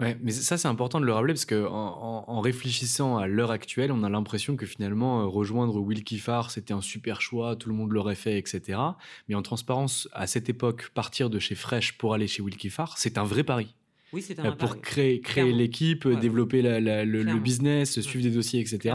Ouais, mais ça c'est important de le rappeler parce que en, réfléchissant à l'heure actuelle, on a l'impression que finalement rejoindre Will Kiffar c'était un super choix, tout le monde l'aurait fait, etc. Mais en transparence, à cette époque, partir de chez Fresh pour aller chez Will Kiffar, c'est un vrai pari. Oui, un pour créer, créer l'équipe, développer le, business, suivre des dossiers, etc.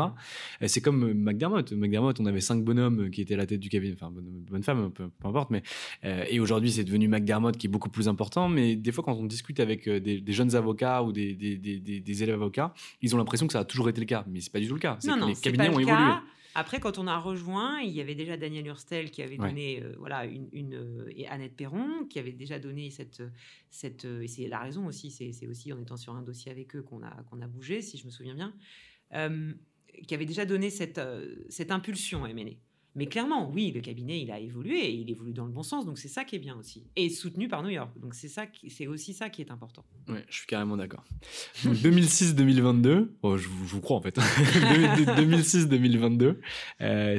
C'est comme euh, McDermott. McDermott, on avait cinq bonhommes qui étaient à la tête du cabinet, enfin, bonne, femme, peu, importe, mais euh, et aujourd'hui, c'est devenu McDermott qui est beaucoup plus important. Mais des fois, quand on discute avec euh, des, jeunes avocats ou des, des, des, élèves avocats, ils ont l'impression que ça a toujours été le cas, mais c'est pas du tout le cas. Non, non, les cabinets ont évolué. Après, quand on a rejoint, il y avait déjà Daniel Hurstel qui avait donné, euh, voilà, une, euh, et Annette Perron qui avait déjà donné cette, cette, euh, et c'est la raison aussi, c'est aussi en étant sur un dossier avec eux qu'on a, qu'on a bougé, si je me souviens bien, qui avait déjà donné cette, cette impulsion à M&A. Mais clairement, oui, le cabinet, il a évolué et il évolue dans le bon sens. Donc c'est ça qui est bien aussi. Et soutenu par New York. Donc c'est ça, c'est aussi ça qui est important. Oui, je suis carrément d'accord. 2006-2022, je, vous crois en fait. 2006-2022,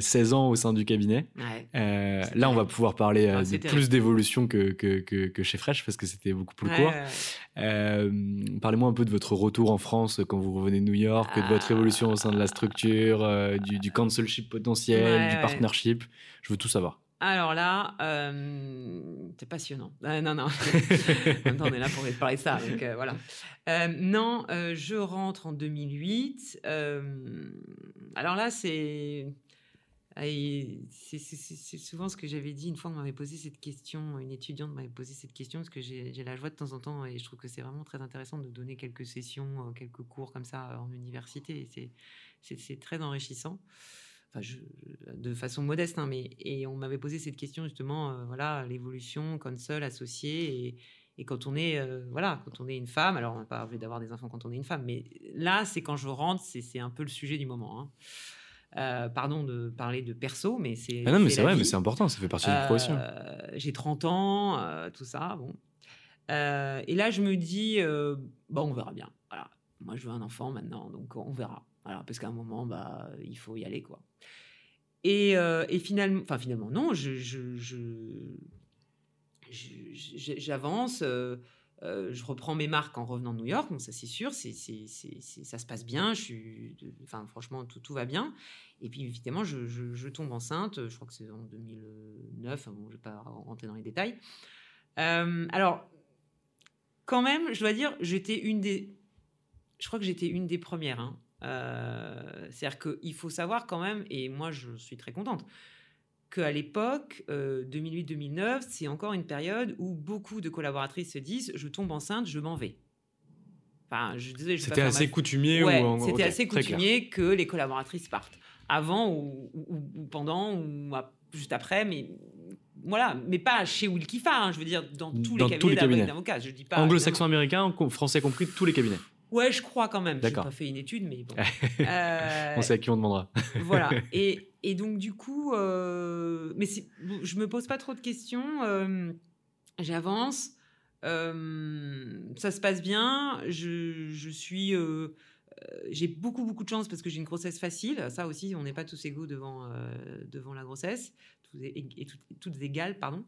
16 euh, ans au sein du cabinet. Euh, là, on va pouvoir parler euh, de plus d'évolution que, que, que, chez Fresh parce que c'était beaucoup plus court. Parlez-moi un peu de votre retour en France quand vous revenez de New York, de votre ah. évolution au sein de la structure, du, du councilship potentiel, du partenariat je veux tout savoir. Alors là, euh, c'est passionnant. Euh, non, non. on est là pour parler de ça. Donc, euh, voilà. non, je rentre en 2008. alors là, c'est. C'est souvent ce que j'avais dit une fois qu'on m'avait posé cette question, une étudiante m'avait posé cette question, parce que j'ai la joie de temps en temps, et je trouve que c'est vraiment très intéressant de donner quelques sessions, quelques cours comme ça en université. C'est très enrichissant. Enfin, je- de façon modeste, hein, mais et on m'avait posé cette question justement, euh, voilà, l'évolution console associée et, et quand on est, euh, voilà, quand on est une femme, alors on n'a pas envie d'avoir des enfants quand on est une femme, mais là, c'est quand je rentre, c'est un peu le sujet du moment. hein. Euh, pardon de parler de perso, mais c'est. Ah non, mais c'est vrai, mais c'est important, ça fait partie de. Euh, J'ai 30 ans, tout ça, bon. Et là, je me dis, bon, on verra bien. Voilà. Moi, je veux un enfant maintenant, donc on verra. Voilà, parce qu'à un moment, bah, il faut y aller, quoi. Et, euh, et finalement, enfin finalement, non, je, j'avance, euh, euh, je reprends mes marques en revenant de New York, ça c'est sûr, c'est, c'est- ça se passe bien, je suis, enfin franchement, tout, tout va bien. Et puis évidemment, je, tombe enceinte, je crois que c'est en 2009, hein, bon, je ne vais pas rentrer dans les détails. Alors, quand même, je dois dire, j'étais une des, je crois que j'étais une des premières. hein. Euh, c'est-à-dire qu'il faut savoir quand même, et moi je suis très contente, qu'à l'époque, euh, 2008-2009, c'est encore une période où beaucoup de collaboratrices se disent je tombe enceinte, je m'en vais. Enfin, je je C'était assez ma- coutumier Ouais, ou c'était assez coutumier que les collaboratrices partent. Avant ou, ou- ou pendant ou juste après, mais voilà, mais pas chez Wilkie Farr, hein, je veux dire dans tous Dans les cabinets d'avocats. Je dis pas Anglo-saxon américain, français compris, tous les cabinets. Ouais, je crois quand même. J'ai pas fait une étude, mais bon. Euh, On sait à qui on demandera. voilà. Et, et donc, du coup, euh, mais je me pose pas trop de questions. euh, J'avance. euh, ça se passe bien. Je, je suis. j'ai beaucoup, beaucoup de chance parce que j'ai une grossesse facile. Ça aussi, on n'est pas tous égaux devant, devant la grossesse. Tous é- et toutes, toutes égales, pardon.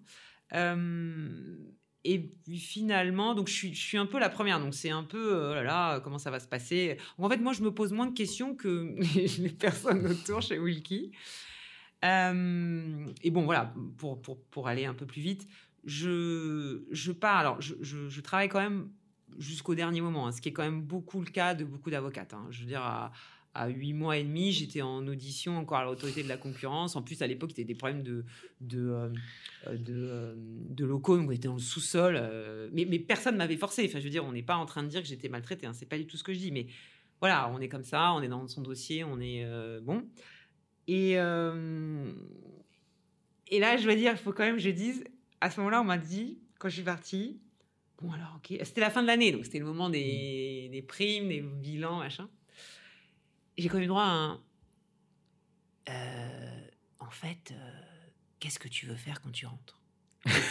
Et puis finalement, donc je suis, un peu la première. Donc c'est un peu, euh, oh comment ça va se passer? En fait, moi, je me pose moins de questions que les, personnes autour chez Wilkie. Euh, et bon, voilà, pour, pour, pour aller un peu plus vite, je, je pars. Alors, je, je, je travaille quand même jusqu'au dernier moment, hein, ce qui est quand même beaucoup le cas de beaucoup d'avocates. hein. Je veux dire, à, à 8 mois et demi, j'étais en audition encore à l'autorité de la concurrence. En plus, à l'époque, c'était des problèmes de, de, euh, euh, de, euh, de locaux, donc on était dans le sous-sol. mais, mais personne ne m'avait forcé. Enfin, je veux dire, on n'est pas en train de dire que j'étais maltraitée. Hein, c'est pas du tout ce que je dis. Mais voilà, on est comme ça, on est dans son dossier, on est euh, bon. Et, euh, et là, je dois dire, il faut quand même que je dise, à ce moment-là, on m'a dit, quand je suis partie, bon alors, ok, c'était la fin de l'année, donc c'était le moment des, des primes, des bilans, machin. J'ai quand même droit à un... Euh, en fait, euh, qu'est-ce que tu veux faire quand tu rentres?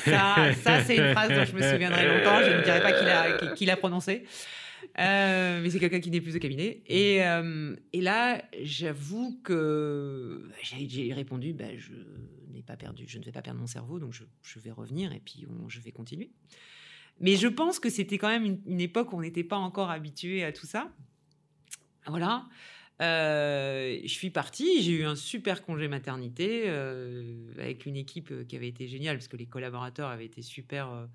Ça, c'est une phrase dont je me souviendrai longtemps. Je ne dirais pas qui l'a qui- prononcée. Euh, mais c'est quelqu'un qui n'est plus au cabinet. Et, là, j'avoue que j'ai répondu bah, je n'ai pas perdu, je ne vais pas perdre mon cerveau, donc je, vais revenir et puis je vais continuer. Mais je pense que c'était quand même une époque où on n'était pas encore habitué à tout ça. Voilà. Euh, je suis partie, j'ai eu un super congé maternité euh, avec une équipe euh, qui avait été géniale parce que les collaborateurs avaient été super.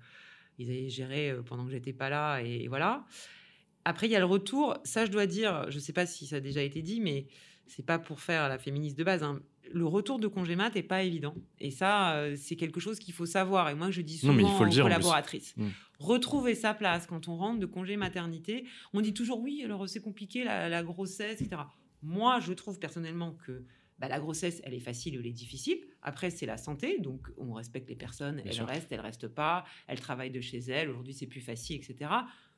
ils avaient géré pendant que j'étais pas là et, et voilà. Après, il y a le retour. Ça, je dois dire, je sais pas si ça a déjà été dit, mais c'est pas pour faire la féministe de base. hein. Le retour de congé mat est pas évident. Et ça, euh, c'est quelque chose qu'il faut savoir. Et moi, je dis Non, souvent mais il faut le aux dire, collaboratrices Mm. retrouver sa place quand on rentre de congé maternité. On dit toujours oui, alors c'est compliqué la, la grossesse, etc. Moi, je trouve personnellement que bah, la grossesse, elle est facile ou elle est difficile. Après, c'est la santé, donc on respecte les personnes. elles sûr. restent, elles restent pas. Elles travaillent de chez elles. Aujourd'hui, c'est plus facile, etc.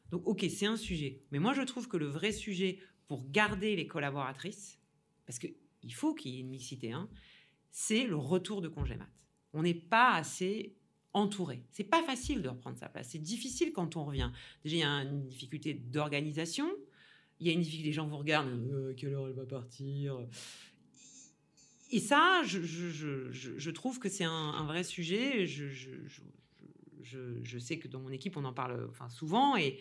Donc, ok, c'est un sujet. Mais moi, je trouve que le vrai sujet pour garder les collaboratrices, parce que il faut qu'il y ait une mixité, hein, c'est le retour de congé mat. On n'est pas assez entouré. C'est pas facile de reprendre sa place. C'est difficile quand on revient. Déjà, il y a une difficulté d'organisation. Il y a une difficulté, les gens vous regardent, euh, à quelle heure elle va partir Et ça, je, trouve que c'est un, vrai sujet. Je, sais que dans mon équipe, on en parle enfin, souvent. Et,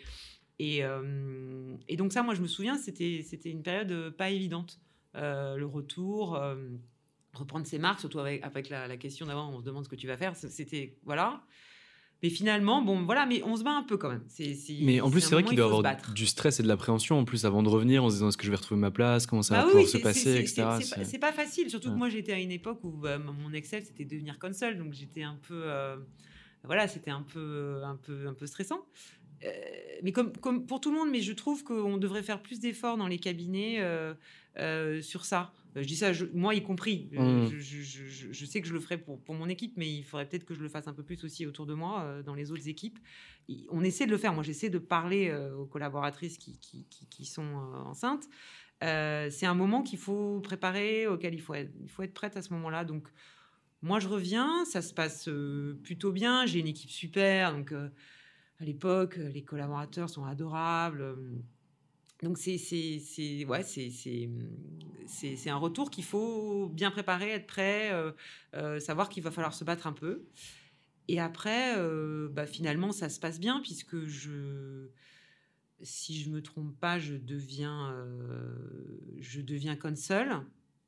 euh, donc ça, moi, je me souviens, c'était une période euh, pas évidente. Euh, le retour, euh, reprendre ses marques, surtout avec, avec la, la question d'avant, on se demande ce que tu vas faire. C'était, voilà. Mais finalement, bon, voilà, mais on se bat un peu quand même. C'est- Mais en plus, c'est vrai qu'il il doit y avoir du stress et de l'appréhension en plus avant de revenir en se disant est-ce que je vais retrouver ma place, comment ça Bah va oui, pouvoir se passer, etc. c'est- pas, pas facile, surtout Ouais. que moi j'étais à une époque où bah, mon Excel c'était devenir console, donc j'étais un peu, euh, voilà, c'était un peu, un peu, un peu stressant. euh, mais comme, comme pour tout le monde, mais je trouve qu'on devrait faire plus d'efforts dans les cabinets euh, euh, sur ça. Je dis ça, je- moi y compris. Mm. Je, sais que je le ferai pour, pour mon équipe, mais il faudrait peut-être que je le fasse un peu plus aussi autour de moi, euh, dans les autres équipes. On essaie de le faire. Moi, j'essaie de parler euh, aux collaboratrices qui, qui, qui- qui sont euh, enceintes. Euh, c'est un moment qu'il faut préparer, auquel il faut être, il faut être prête à ce moment-là. Donc, moi, je reviens, ça se passe euh, plutôt bien. J'ai une équipe super. Donc, euh, à l'époque, euh, les collaborateurs sont adorables. Donc, c'est c'est- ouais, c'est- c'est- c'est- un retour qu'il faut bien préparer, être prêt, euh, euh, savoir qu'il va falloir se battre un peu. Et après, euh, bah, finalement, ça se passe bien puisque je, si je me trompe pas, je deviens, je deviens console.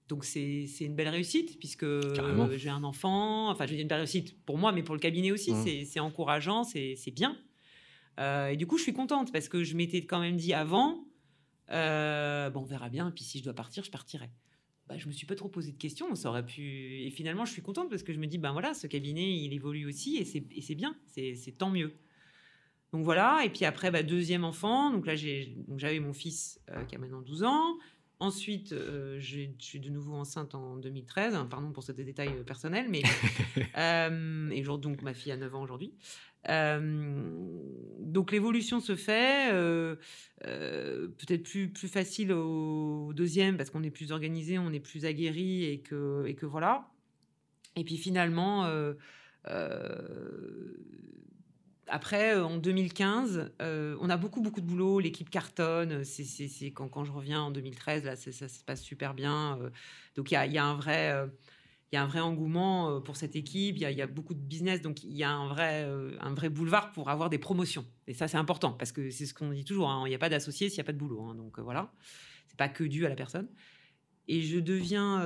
Donc c'est une belle réussite puisque j'ai un enfant. Enfin, je veux dire une belle réussite pour moi, mais pour le cabinet aussi, Mhm. c'est- encourageant, c'est c'est bien. Euh, et du coup, je suis contente parce que je m'étais quand même dit avant, euh, bon, on verra bien. Puis si je dois partir, je partirai. Bah, je me suis pas trop posé de questions. Ça aurait pu. Et finalement, je suis contente parce que je me dis, ben voilà, ce cabinet, il évolue aussi et c'est bien. C'est tant mieux. Donc voilà. Et puis après, bah, deuxième enfant. Donc là, j'avais mon fils euh, qui a maintenant 12 ans. Ensuite, euh, je suis de nouveau enceinte en 2013. Hein, Pardon pour ce détail euh, personnel, mais euh, et donc ma fille a 9 ans aujourd'hui. Euh, donc l'évolution se fait, peut-être plus, plus facile au, au deuxième parce qu'on est plus organisé, on est plus aguerri et que, et que voilà. Et puis finalement, euh, après, euh, en 2015, euh, on a beaucoup, beaucoup de boulot. L'équipe cartonne. C'est, quand, je reviens en 2013, là, ça se passe super bien. euh, donc, il y a, un vrai. y a un vrai engouement pour cette équipe, il y a, beaucoup de business, donc il y a un vrai, un vrai boulevard pour avoir des promotions. Et ça, c'est important, parce que c'est ce qu'on dit toujours, hein, il n'y a pas d'associé s'il n'y a pas de boulot. hein, donc voilà, c'est pas que dû à la personne. Et je deviens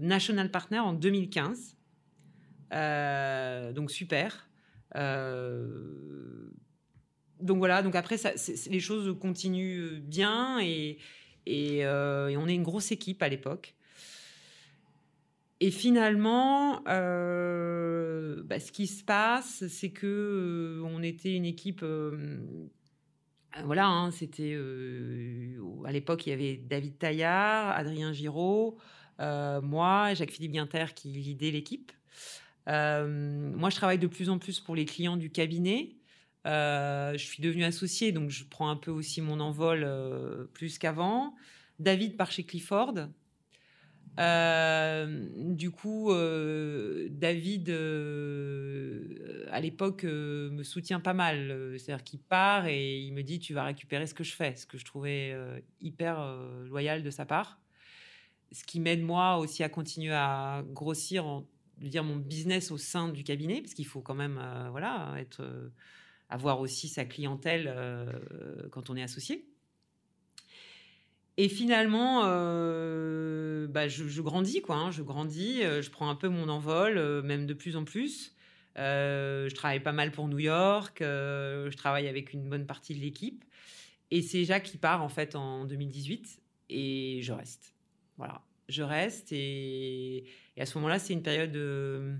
national partner en 2015. Euh, donc super. Euh, donc voilà, donc après, les choses continuent bien et, et, euh, et on est une grosse équipe à l'époque. Et finalement, euh, bah, ce qui se passe, c'est que euh, on était une équipe. euh, euh, voilà, hein, c'était euh, à l'époque il y avait David Taillard, Adrien Giraud, euh, moi, Jacques-Philippe Guinter qui lidait l'équipe. Euh, moi, je travaille de plus en plus pour les clients du cabinet. Euh, je suis devenue associée, donc je prends un peu aussi mon envol euh, plus qu'avant. David part chez Clifford. Du coup, David, à l'époque, me soutient pas mal. C'est-à-dire qu'il part et il me dit Tu vas récupérer ce que je fais, ce que je trouvais hyper loyal de sa part. Ce qui m'aide, moi, aussi à continuer à grossir, en, dire, mon business au sein du cabinet, parce qu'il faut quand même euh, voilà, euh, avoir aussi sa clientèle euh, quand on est associé. Et finalement, bah, je, grandis, quoi. hein, je grandis, je prends un peu mon envol, même de plus en plus. Je travaille pas mal pour New York, je travaille avec une bonne partie de l'équipe. Et c'est Jacques qui part, en fait, en 2018. Et je reste. Voilà. Je reste. Et, et à ce moment-là, c'est une période. de-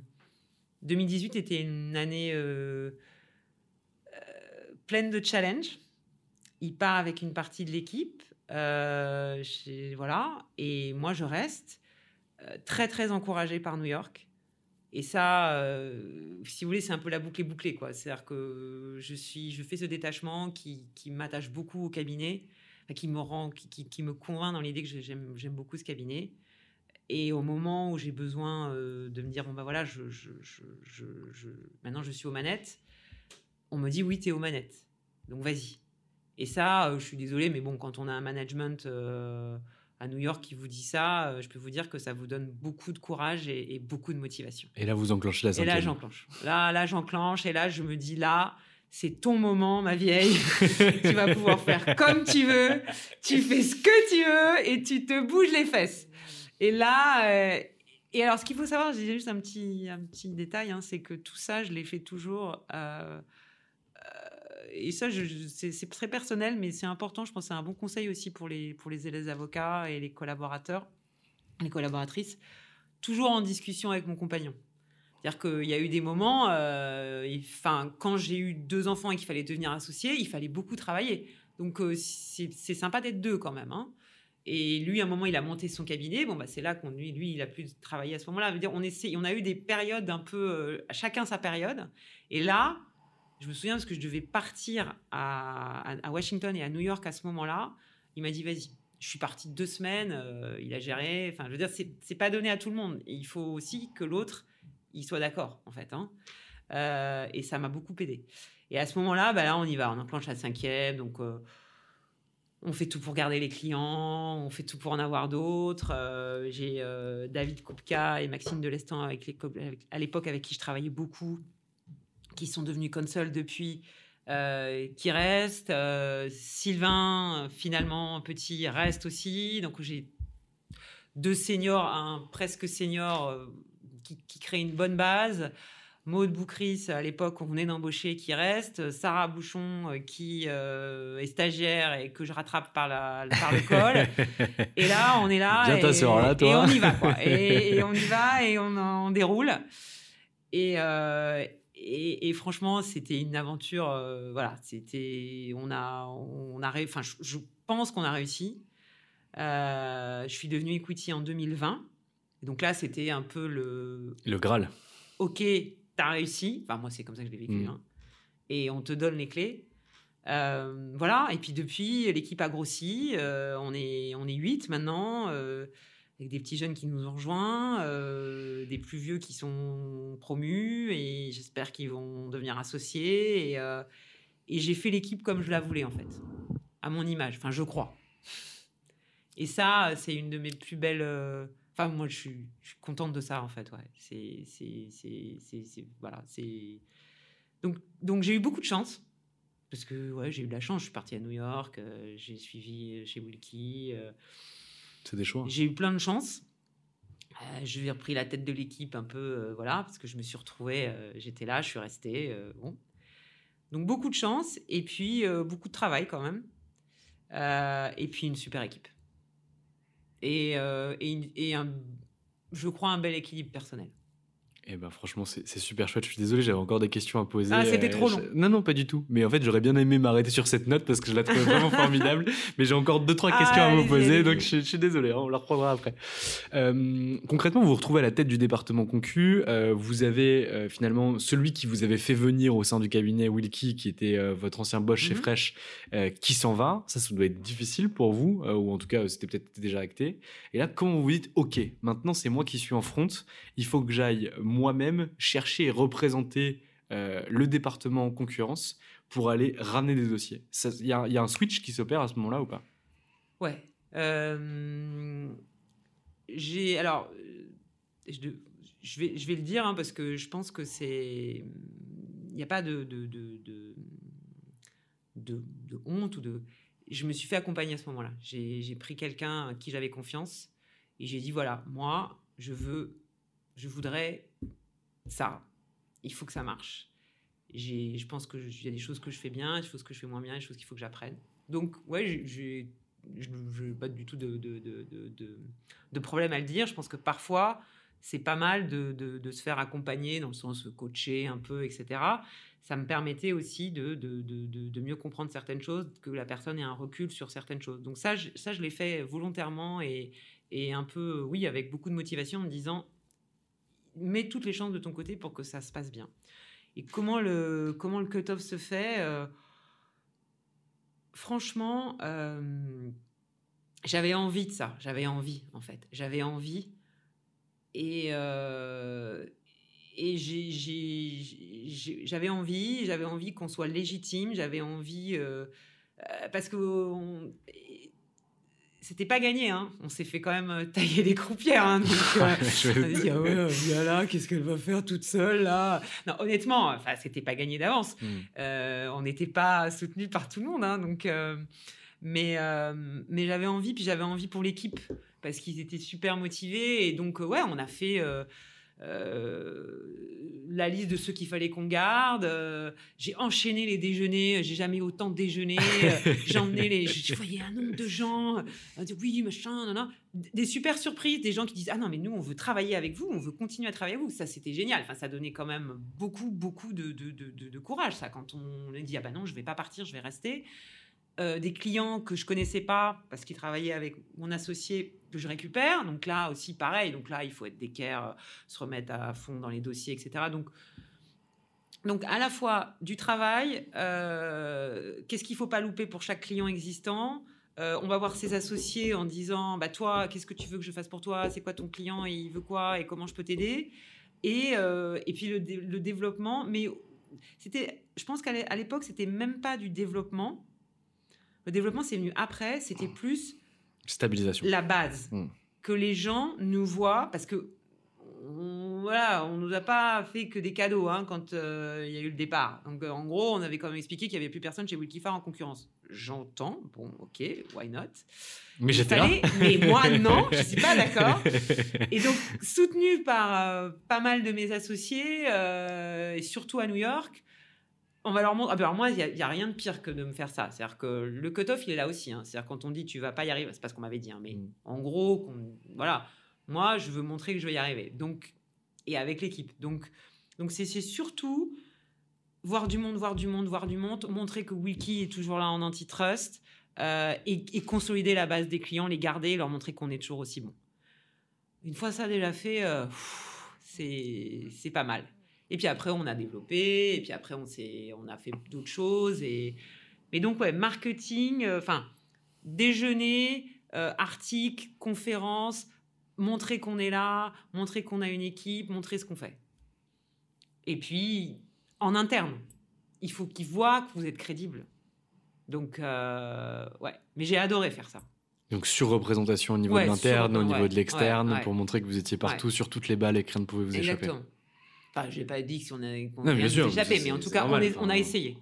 2018 était une année euh, euh, pleine de challenges. Il part avec une partie de l'équipe. Euh, voilà. Et moi, je reste euh, très, très encouragée par New York. Et ça, euh, si vous voulez, c'est un peu la boucle est bouclée. C'est-à-dire que je, suis, je fais ce détachement qui, m'attache beaucoup au cabinet, qui me rend, qui, me convainc dans l'idée que j'aime beaucoup ce cabinet. Et au moment où j'ai besoin euh, de me dire, bon, bah voilà, je, je- je- je- je- maintenant je suis aux manettes, on me dit, oui, tu es aux manettes. Donc vas-y. Et ça, euh, je suis désolée, mais bon, quand on a un management euh, à New York qui vous dit ça, je peux vous dire que ça vous donne beaucoup de courage et, et beaucoup de motivation. Et là, vous enclenchez la Et là, cinquième. j'enclenche. Là, là, j'enclenche. Et là, je me dis, là, c'est ton moment, ma vieille. tu vas pouvoir faire comme tu veux. Tu fais ce que tu veux et tu te bouges les fesses. Et là, euh, et alors, ce qu'il faut savoir, j'ai juste un petit, un petit détail, hein, c'est que tout ça, je l'ai fait toujours. euh, euh, et ça, je- je- c'est très personnel, mais c'est important. Je pense que c'est un bon conseil aussi pour les, pour les élèves avocats et les collaborateurs, les collaboratrices. Toujours en discussion avec mon compagnon. C'est-à-dire qu'il y a eu des moments, enfin, quand j'ai eu deux enfants et qu'il fallait devenir associé, il fallait beaucoup travailler. Donc euh, c'est c'est sympa d'être deux quand même. hein. Et lui, à un moment, il a monté son cabinet. Bon, bah, c'est là qu'on lui, lui, il a plus travaillé à ce moment-là. On essaie, on a eu des périodes un peu, euh, chacun sa période. Et là, je me souviens parce que je devais partir à, Washington et à New York à ce moment-là. Il m'a dit, vas-y. Je suis partie deux semaines. euh, il a géré. Enfin, je veux dire, c'est pas donné à tout le monde. Il faut aussi que l'autre, il soit d'accord, en fait. hein. Euh, et ça m'a beaucoup aidé. Et à ce moment-là, bah là, on y va. On enclenche la cinquième. Donc, on fait tout pour garder les clients. On fait tout pour en avoir d'autres. Euh, J'ai euh, David Kupka et Maxime Delestan, à l'époque, avec qui je travaillais beaucoup, qui sont devenus consul depuis, euh, qui restent. Sylvain, finalement, petit, reste aussi. Donc, j'ai deux seniors, un presque senior qui, qui crée une bonne base. Maud Boucris, à l'époque, on venait d'embaucher, qui reste. Sarah Bouchon, euh, qui euh, est stagiaire et que je rattrape par, la, par le col. Et là, on est là. Bien et, là, toi. et on y va, quoi. Et, et on y va et on, on déroule. Et, euh, et, et franchement, c'était une aventure. euh, voilà, c'était. On a, on a, enfin, je, je pense qu'on a réussi. Je suis devenue equity en 2020. Et donc là, c'était un peu le. Le Graal. Ok, t'as réussi. Enfin, moi, c'est comme ça que je l'ai vécu. Mm. hein. Et on te donne les clés. Euh, voilà. Et puis depuis, l'équipe a grossi. Euh, on est on est huit maintenant, euh, avec des petits jeunes qui nous ont rejoints, des plus vieux qui sont promus, et j'espère qu'ils vont devenir associés. Et, et j'ai fait l'équipe comme je la voulais en fait, à mon image. Enfin, je crois. Et ça, c'est une de mes plus belles. Euh, Enfin, moi, je suis, je suis contente de ça, en fait. Ouais. C'est, voilà, c'est. Donc, donc j'ai eu beaucoup de chance. Parce que, ouais, j'ai eu de la chance. Je suis partie à New York, euh, j'ai suivi chez Wilkie. euh, C'est des choix. j'ai eu plein de chance. Euh, j'ai repris la tête de l'équipe un peu, euh, voilà, parce que je me suis retrouvée, euh, j'étais là, je suis restée. euh, bon. Donc beaucoup de chance et puis euh, beaucoup de travail quand même. Euh, et puis une super équipe. Et, euh, et, et un, je crois un bel équilibre personnel. Eh ben franchement, c'est super chouette. Je suis désolé, j'avais encore des questions à poser. Ah, c'était trop je- long. Non, non, pas du tout. Mais en fait, j'aurais bien aimé m'arrêter sur cette note parce que je la trouvais vraiment formidable. Mais j'ai encore deux, trois Ah, questions à vous poser, donc je, je suis désolé, hein, on la reprendra après. Euh, concrètement, vous vous retrouvez à la tête du département concu. Euh, vous avez euh, finalement celui qui vous avait fait venir au sein du cabinet, Wilkie, qui était votre ancien boss chez Mhm. Fresh, qui s'en va. Ça, ça doit être difficile pour vous, ou en tout cas, c'était peut-être déjà acté. Et là, comment vous vous dites, OK, maintenant c'est moi qui suis en front, il faut que j'aille moi-même chercher et représenter euh, le département en concurrence pour aller ramener des dossiers. Il y, y a un switch qui s'opère à ce moment-là ou pas? Ouais. Euh, j'ai alors, euh, je, vais je vais le dire hein, parce que je pense que c'est il n'y a pas de de, de, honte ou de je me suis fait accompagner à ce moment-là. J'ai pris quelqu'un à qui j'avais confiance et j'ai dit voilà moi je veux je voudrais ça. Il faut que ça marche. Je pense qu'il y a des choses que je fais bien, des choses que je fais moins bien, des choses qu'il faut que j'apprenne. Donc, ouais, je n'ai pas du tout de, de, de, de, problème à le dire. Je pense que parfois, c'est pas mal de, se faire accompagner, dans le sens coacher un peu, etc. Ça me permettait aussi de mieux comprendre certaines choses, que la personne ait un recul sur certaines choses. Donc ça, je, ça, je l'ai fait volontairement et, et un peu, oui, avec beaucoup de motivation, en me disant, mets toutes les chances de ton côté pour que ça se passe bien. Et comment le, comment le cut-off se fait euh, Franchement, euh, j'avais envie de ça. J'avais envie, en fait. J'avais envie. Et, euh, et j'avais envie, j'avais envie qu'on soit légitime. J'avais envie. euh, parce que. C'était pas gagné, hein. On s'est fait quand même euh, tailler des croupières. Hein, donc, euh, on dit, ah ouais, là, qu'est-ce qu'elle va faire toute seule, là? Non, honnêtement, enfin, c'était pas gagné d'avance. Hmm. Euh, on n'était pas soutenu par tout le monde, hein, donc. euh, mais mais j'avais envie, puis j'avais envie pour l'équipe parce qu'ils étaient super motivés et donc ouais, on a fait. Euh, la liste de ceux qu'il fallait qu'on garde. j'ai enchaîné les déjeuners. J'ai jamais autant déjeuné. j'ai emmené les. Je, voyais un nombre de gens. oui, machin, non, non. Des super surprises, des gens qui disent ah non mais nous on veut travailler avec vous, on veut continuer à travailler avec vous. Ça c'était génial. Enfin ça donnait quand même beaucoup beaucoup de, de, de, courage ça quand on dit ah bah non je vais pas partir, je vais rester. Euh, des clients que je connaissais pas parce qu'ils travaillaient avec mon associé que je récupère. Donc là aussi, pareil. Donc là, il faut être d'équerre, euh, se remettre à fond dans les dossiers, etc. Donc, donc à la fois du travail, euh, qu'est-ce qu'il faut pas louper pour chaque client existant on va voir ses associés en disant bah toi qu'est-ce que tu veux que je fasse pour toi? C'est quoi ton client? Il veut quoi? Et comment je peux t'aider? Et, et puis le développement. Mais c'était je pense qu'à l'époque c'était même pas du développement. Le développement, c'est venu après, c'était plus stabilisation. La base. Hmm. Que les gens nous voient, parce que on, voilà, on nous a pas fait que des cadeaux hein, quand euh, il y a eu le départ. Donc euh, en gros, on avait quand même expliqué qu'il y avait plus personne chez Wikifar en concurrence. J'entends, bon, ok, why not? Mais j'étais là. Mais moi non, je suis pas d'accord. Et donc soutenu par euh, pas mal de mes associés et surtout à New York, on va leur montrer. Ah ben, alors moi, il n'y a, rien de pire que de me faire ça. C'est-à-dire que le cut-off, il est là aussi. Hein. C'est-à-dire quand on dit tu vas pas y arriver, c'est pas ce qu'on m'avait dit. Hein, mais mm. en gros, voilà, moi, je veux montrer que je vais y arriver. Donc, et avec l'équipe. Donc, donc c'est surtout voir du monde, voir du monde, voir du monde, montrer que Wiki est toujours là en antitrust euh, et, consolider la base des clients, les garder, leur montrer qu'on est toujours aussi bon. Une fois ça déjà fait, euh, c'est pas mal. Et puis après, on a développé, et puis après, on, on a fait d'autres choses. Et, mais donc, ouais, marketing, euh, enfin, déjeuner, euh, articles, conférences, montrer qu'on est là, montrer qu'on a une équipe, montrer ce qu'on fait. Et puis, en interne, il faut qu'ils voient que vous êtes crédible. Donc, euh, ouais, mais j'ai adoré faire ça. Donc surreprésentation au niveau de l'interne, au niveau de l'externe, pour montrer que vous étiez partout sur toutes les balles et que rien ne pouvait vous échapper. Enfin, j'ai pas dit qu'on a, qu a échappé, mais en tout cas, on, est, on, a essayé.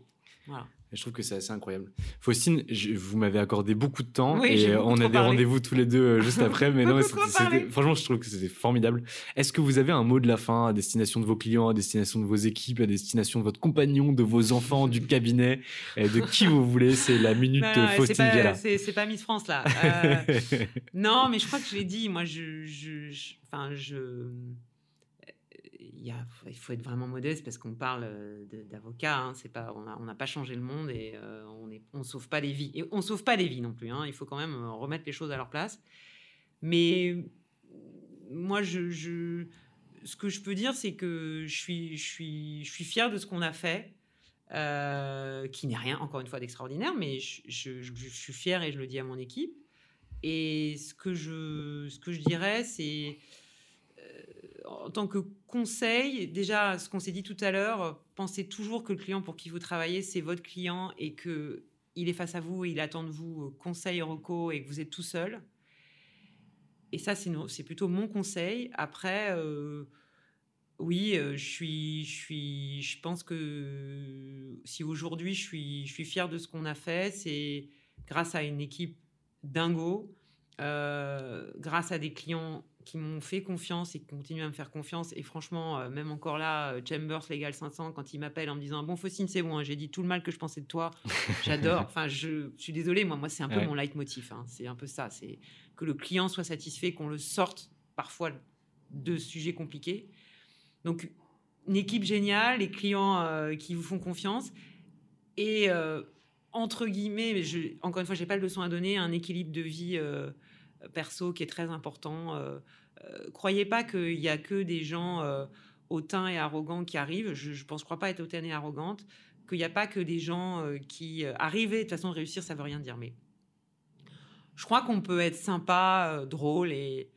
Voilà. Je trouve que c'est assez incroyable. Faustine, vous m'avez accordé beaucoup de temps et on a des rendez-vous tous les deux euh, juste après. Mais non, franchement, je trouve que c'était formidable. Est-ce que vous avez un mot de la fin à destination de vos clients, à destination de vos équipes, à destination de votre compagnon, de vos enfants, du cabinet, de qui vous voulez? C'est la minute de Faustine Viala. C'est pas Miss France là. Euh, non, mais je crois que je l'ai dit. Moi, je, je, enfin, je il, faut être vraiment modeste parce qu'on parle euh, d'avocats. Hein, c'est pas, on n'a pas changé le monde et euh, on ne sauve pas les vies. Et on sauve pas les vies non plus. Hein, il faut quand même euh, remettre les choses à leur place. Mais moi, ce que je peux dire, c'est que je suis, je fier de ce qu'on a fait. qui n'est rien, encore une fois, d'extraordinaire, mais je, suis fier et je le dis à mon équipe. Et ce que je dirais, c'est en tant que conseil, déjà, ce qu'on s'est dit tout à l'heure, pensez toujours que le client pour qui vous travaillez, c'est votre client et que il est face à vous et il attend de vous euh, conseil, reco et que vous êtes tout seul. Et ça, c'est plutôt mon conseil. Après, euh, oui, euh, je suis, je suis, je pense que si aujourd'hui je suis, je suis fier de ce qu'on a fait, c'est grâce à une équipe dingo, grâce à des clients qui m'ont fait confiance et qui continuent à me faire confiance. Et franchement, euh, même encore là, euh, Chambers Legal 500, quand il m'appelle en me disant Bon, Faustine, c'est bon, hein, j'ai dit tout le mal que je pensais de toi. J'adore. enfin, je, suis désolée, moi, moi c'est un peu mon leitmotiv. Hein. C'est un peu ça. C'est que le client soit satisfait, qu'on le sorte parfois de sujets compliqués. Donc, une équipe géniale, les clients euh, qui vous font confiance. Et entre guillemets, je, encore une fois, j'ai pas de leçon à donner, un équilibre de vie perso qui est très important. Euh, euh, croyez pas qu'il y a que des gens euh, hautains et arrogants qui arrivent. Je, ne pense, crois pas être hautaine et arrogante. Qu'il n'y a pas que des gens qui arrivent. De toute façon, réussir, ça veut rien dire. Mais je crois qu'on peut être sympa, drôle et,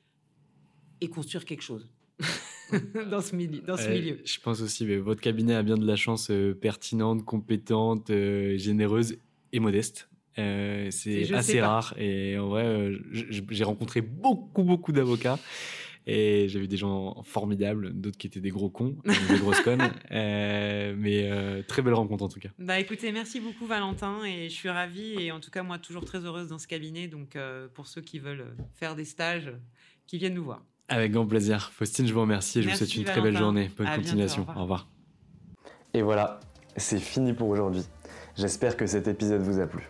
et construire quelque chose. dans ce, milieu, dans ce milieu. Je pense aussi, mais votre cabinet a bien de la chance pertinente, compétente, généreuse et modeste. Euh, c'est assez rare. Et en vrai, euh, j'ai rencontré beaucoup, beaucoup d'avocats. Et j'ai vu des gens formidables, d'autres qui étaient des gros cons, des grosses connes. Euh, mais très belle rencontre en tout cas. Bah écoutez, merci beaucoup Valentin et je suis ravie et en tout cas moi toujours très heureuse dans ce cabinet. Donc pour ceux qui veulent faire des stages, qui viennent nous voir. Avec grand plaisir. Faustine, je vous remercie et je vous souhaite une très belle journée. Bonne À bientôt, continuation. au revoir. au revoir. Et voilà, c'est fini pour aujourd'hui. J'espère que cet épisode vous a plu.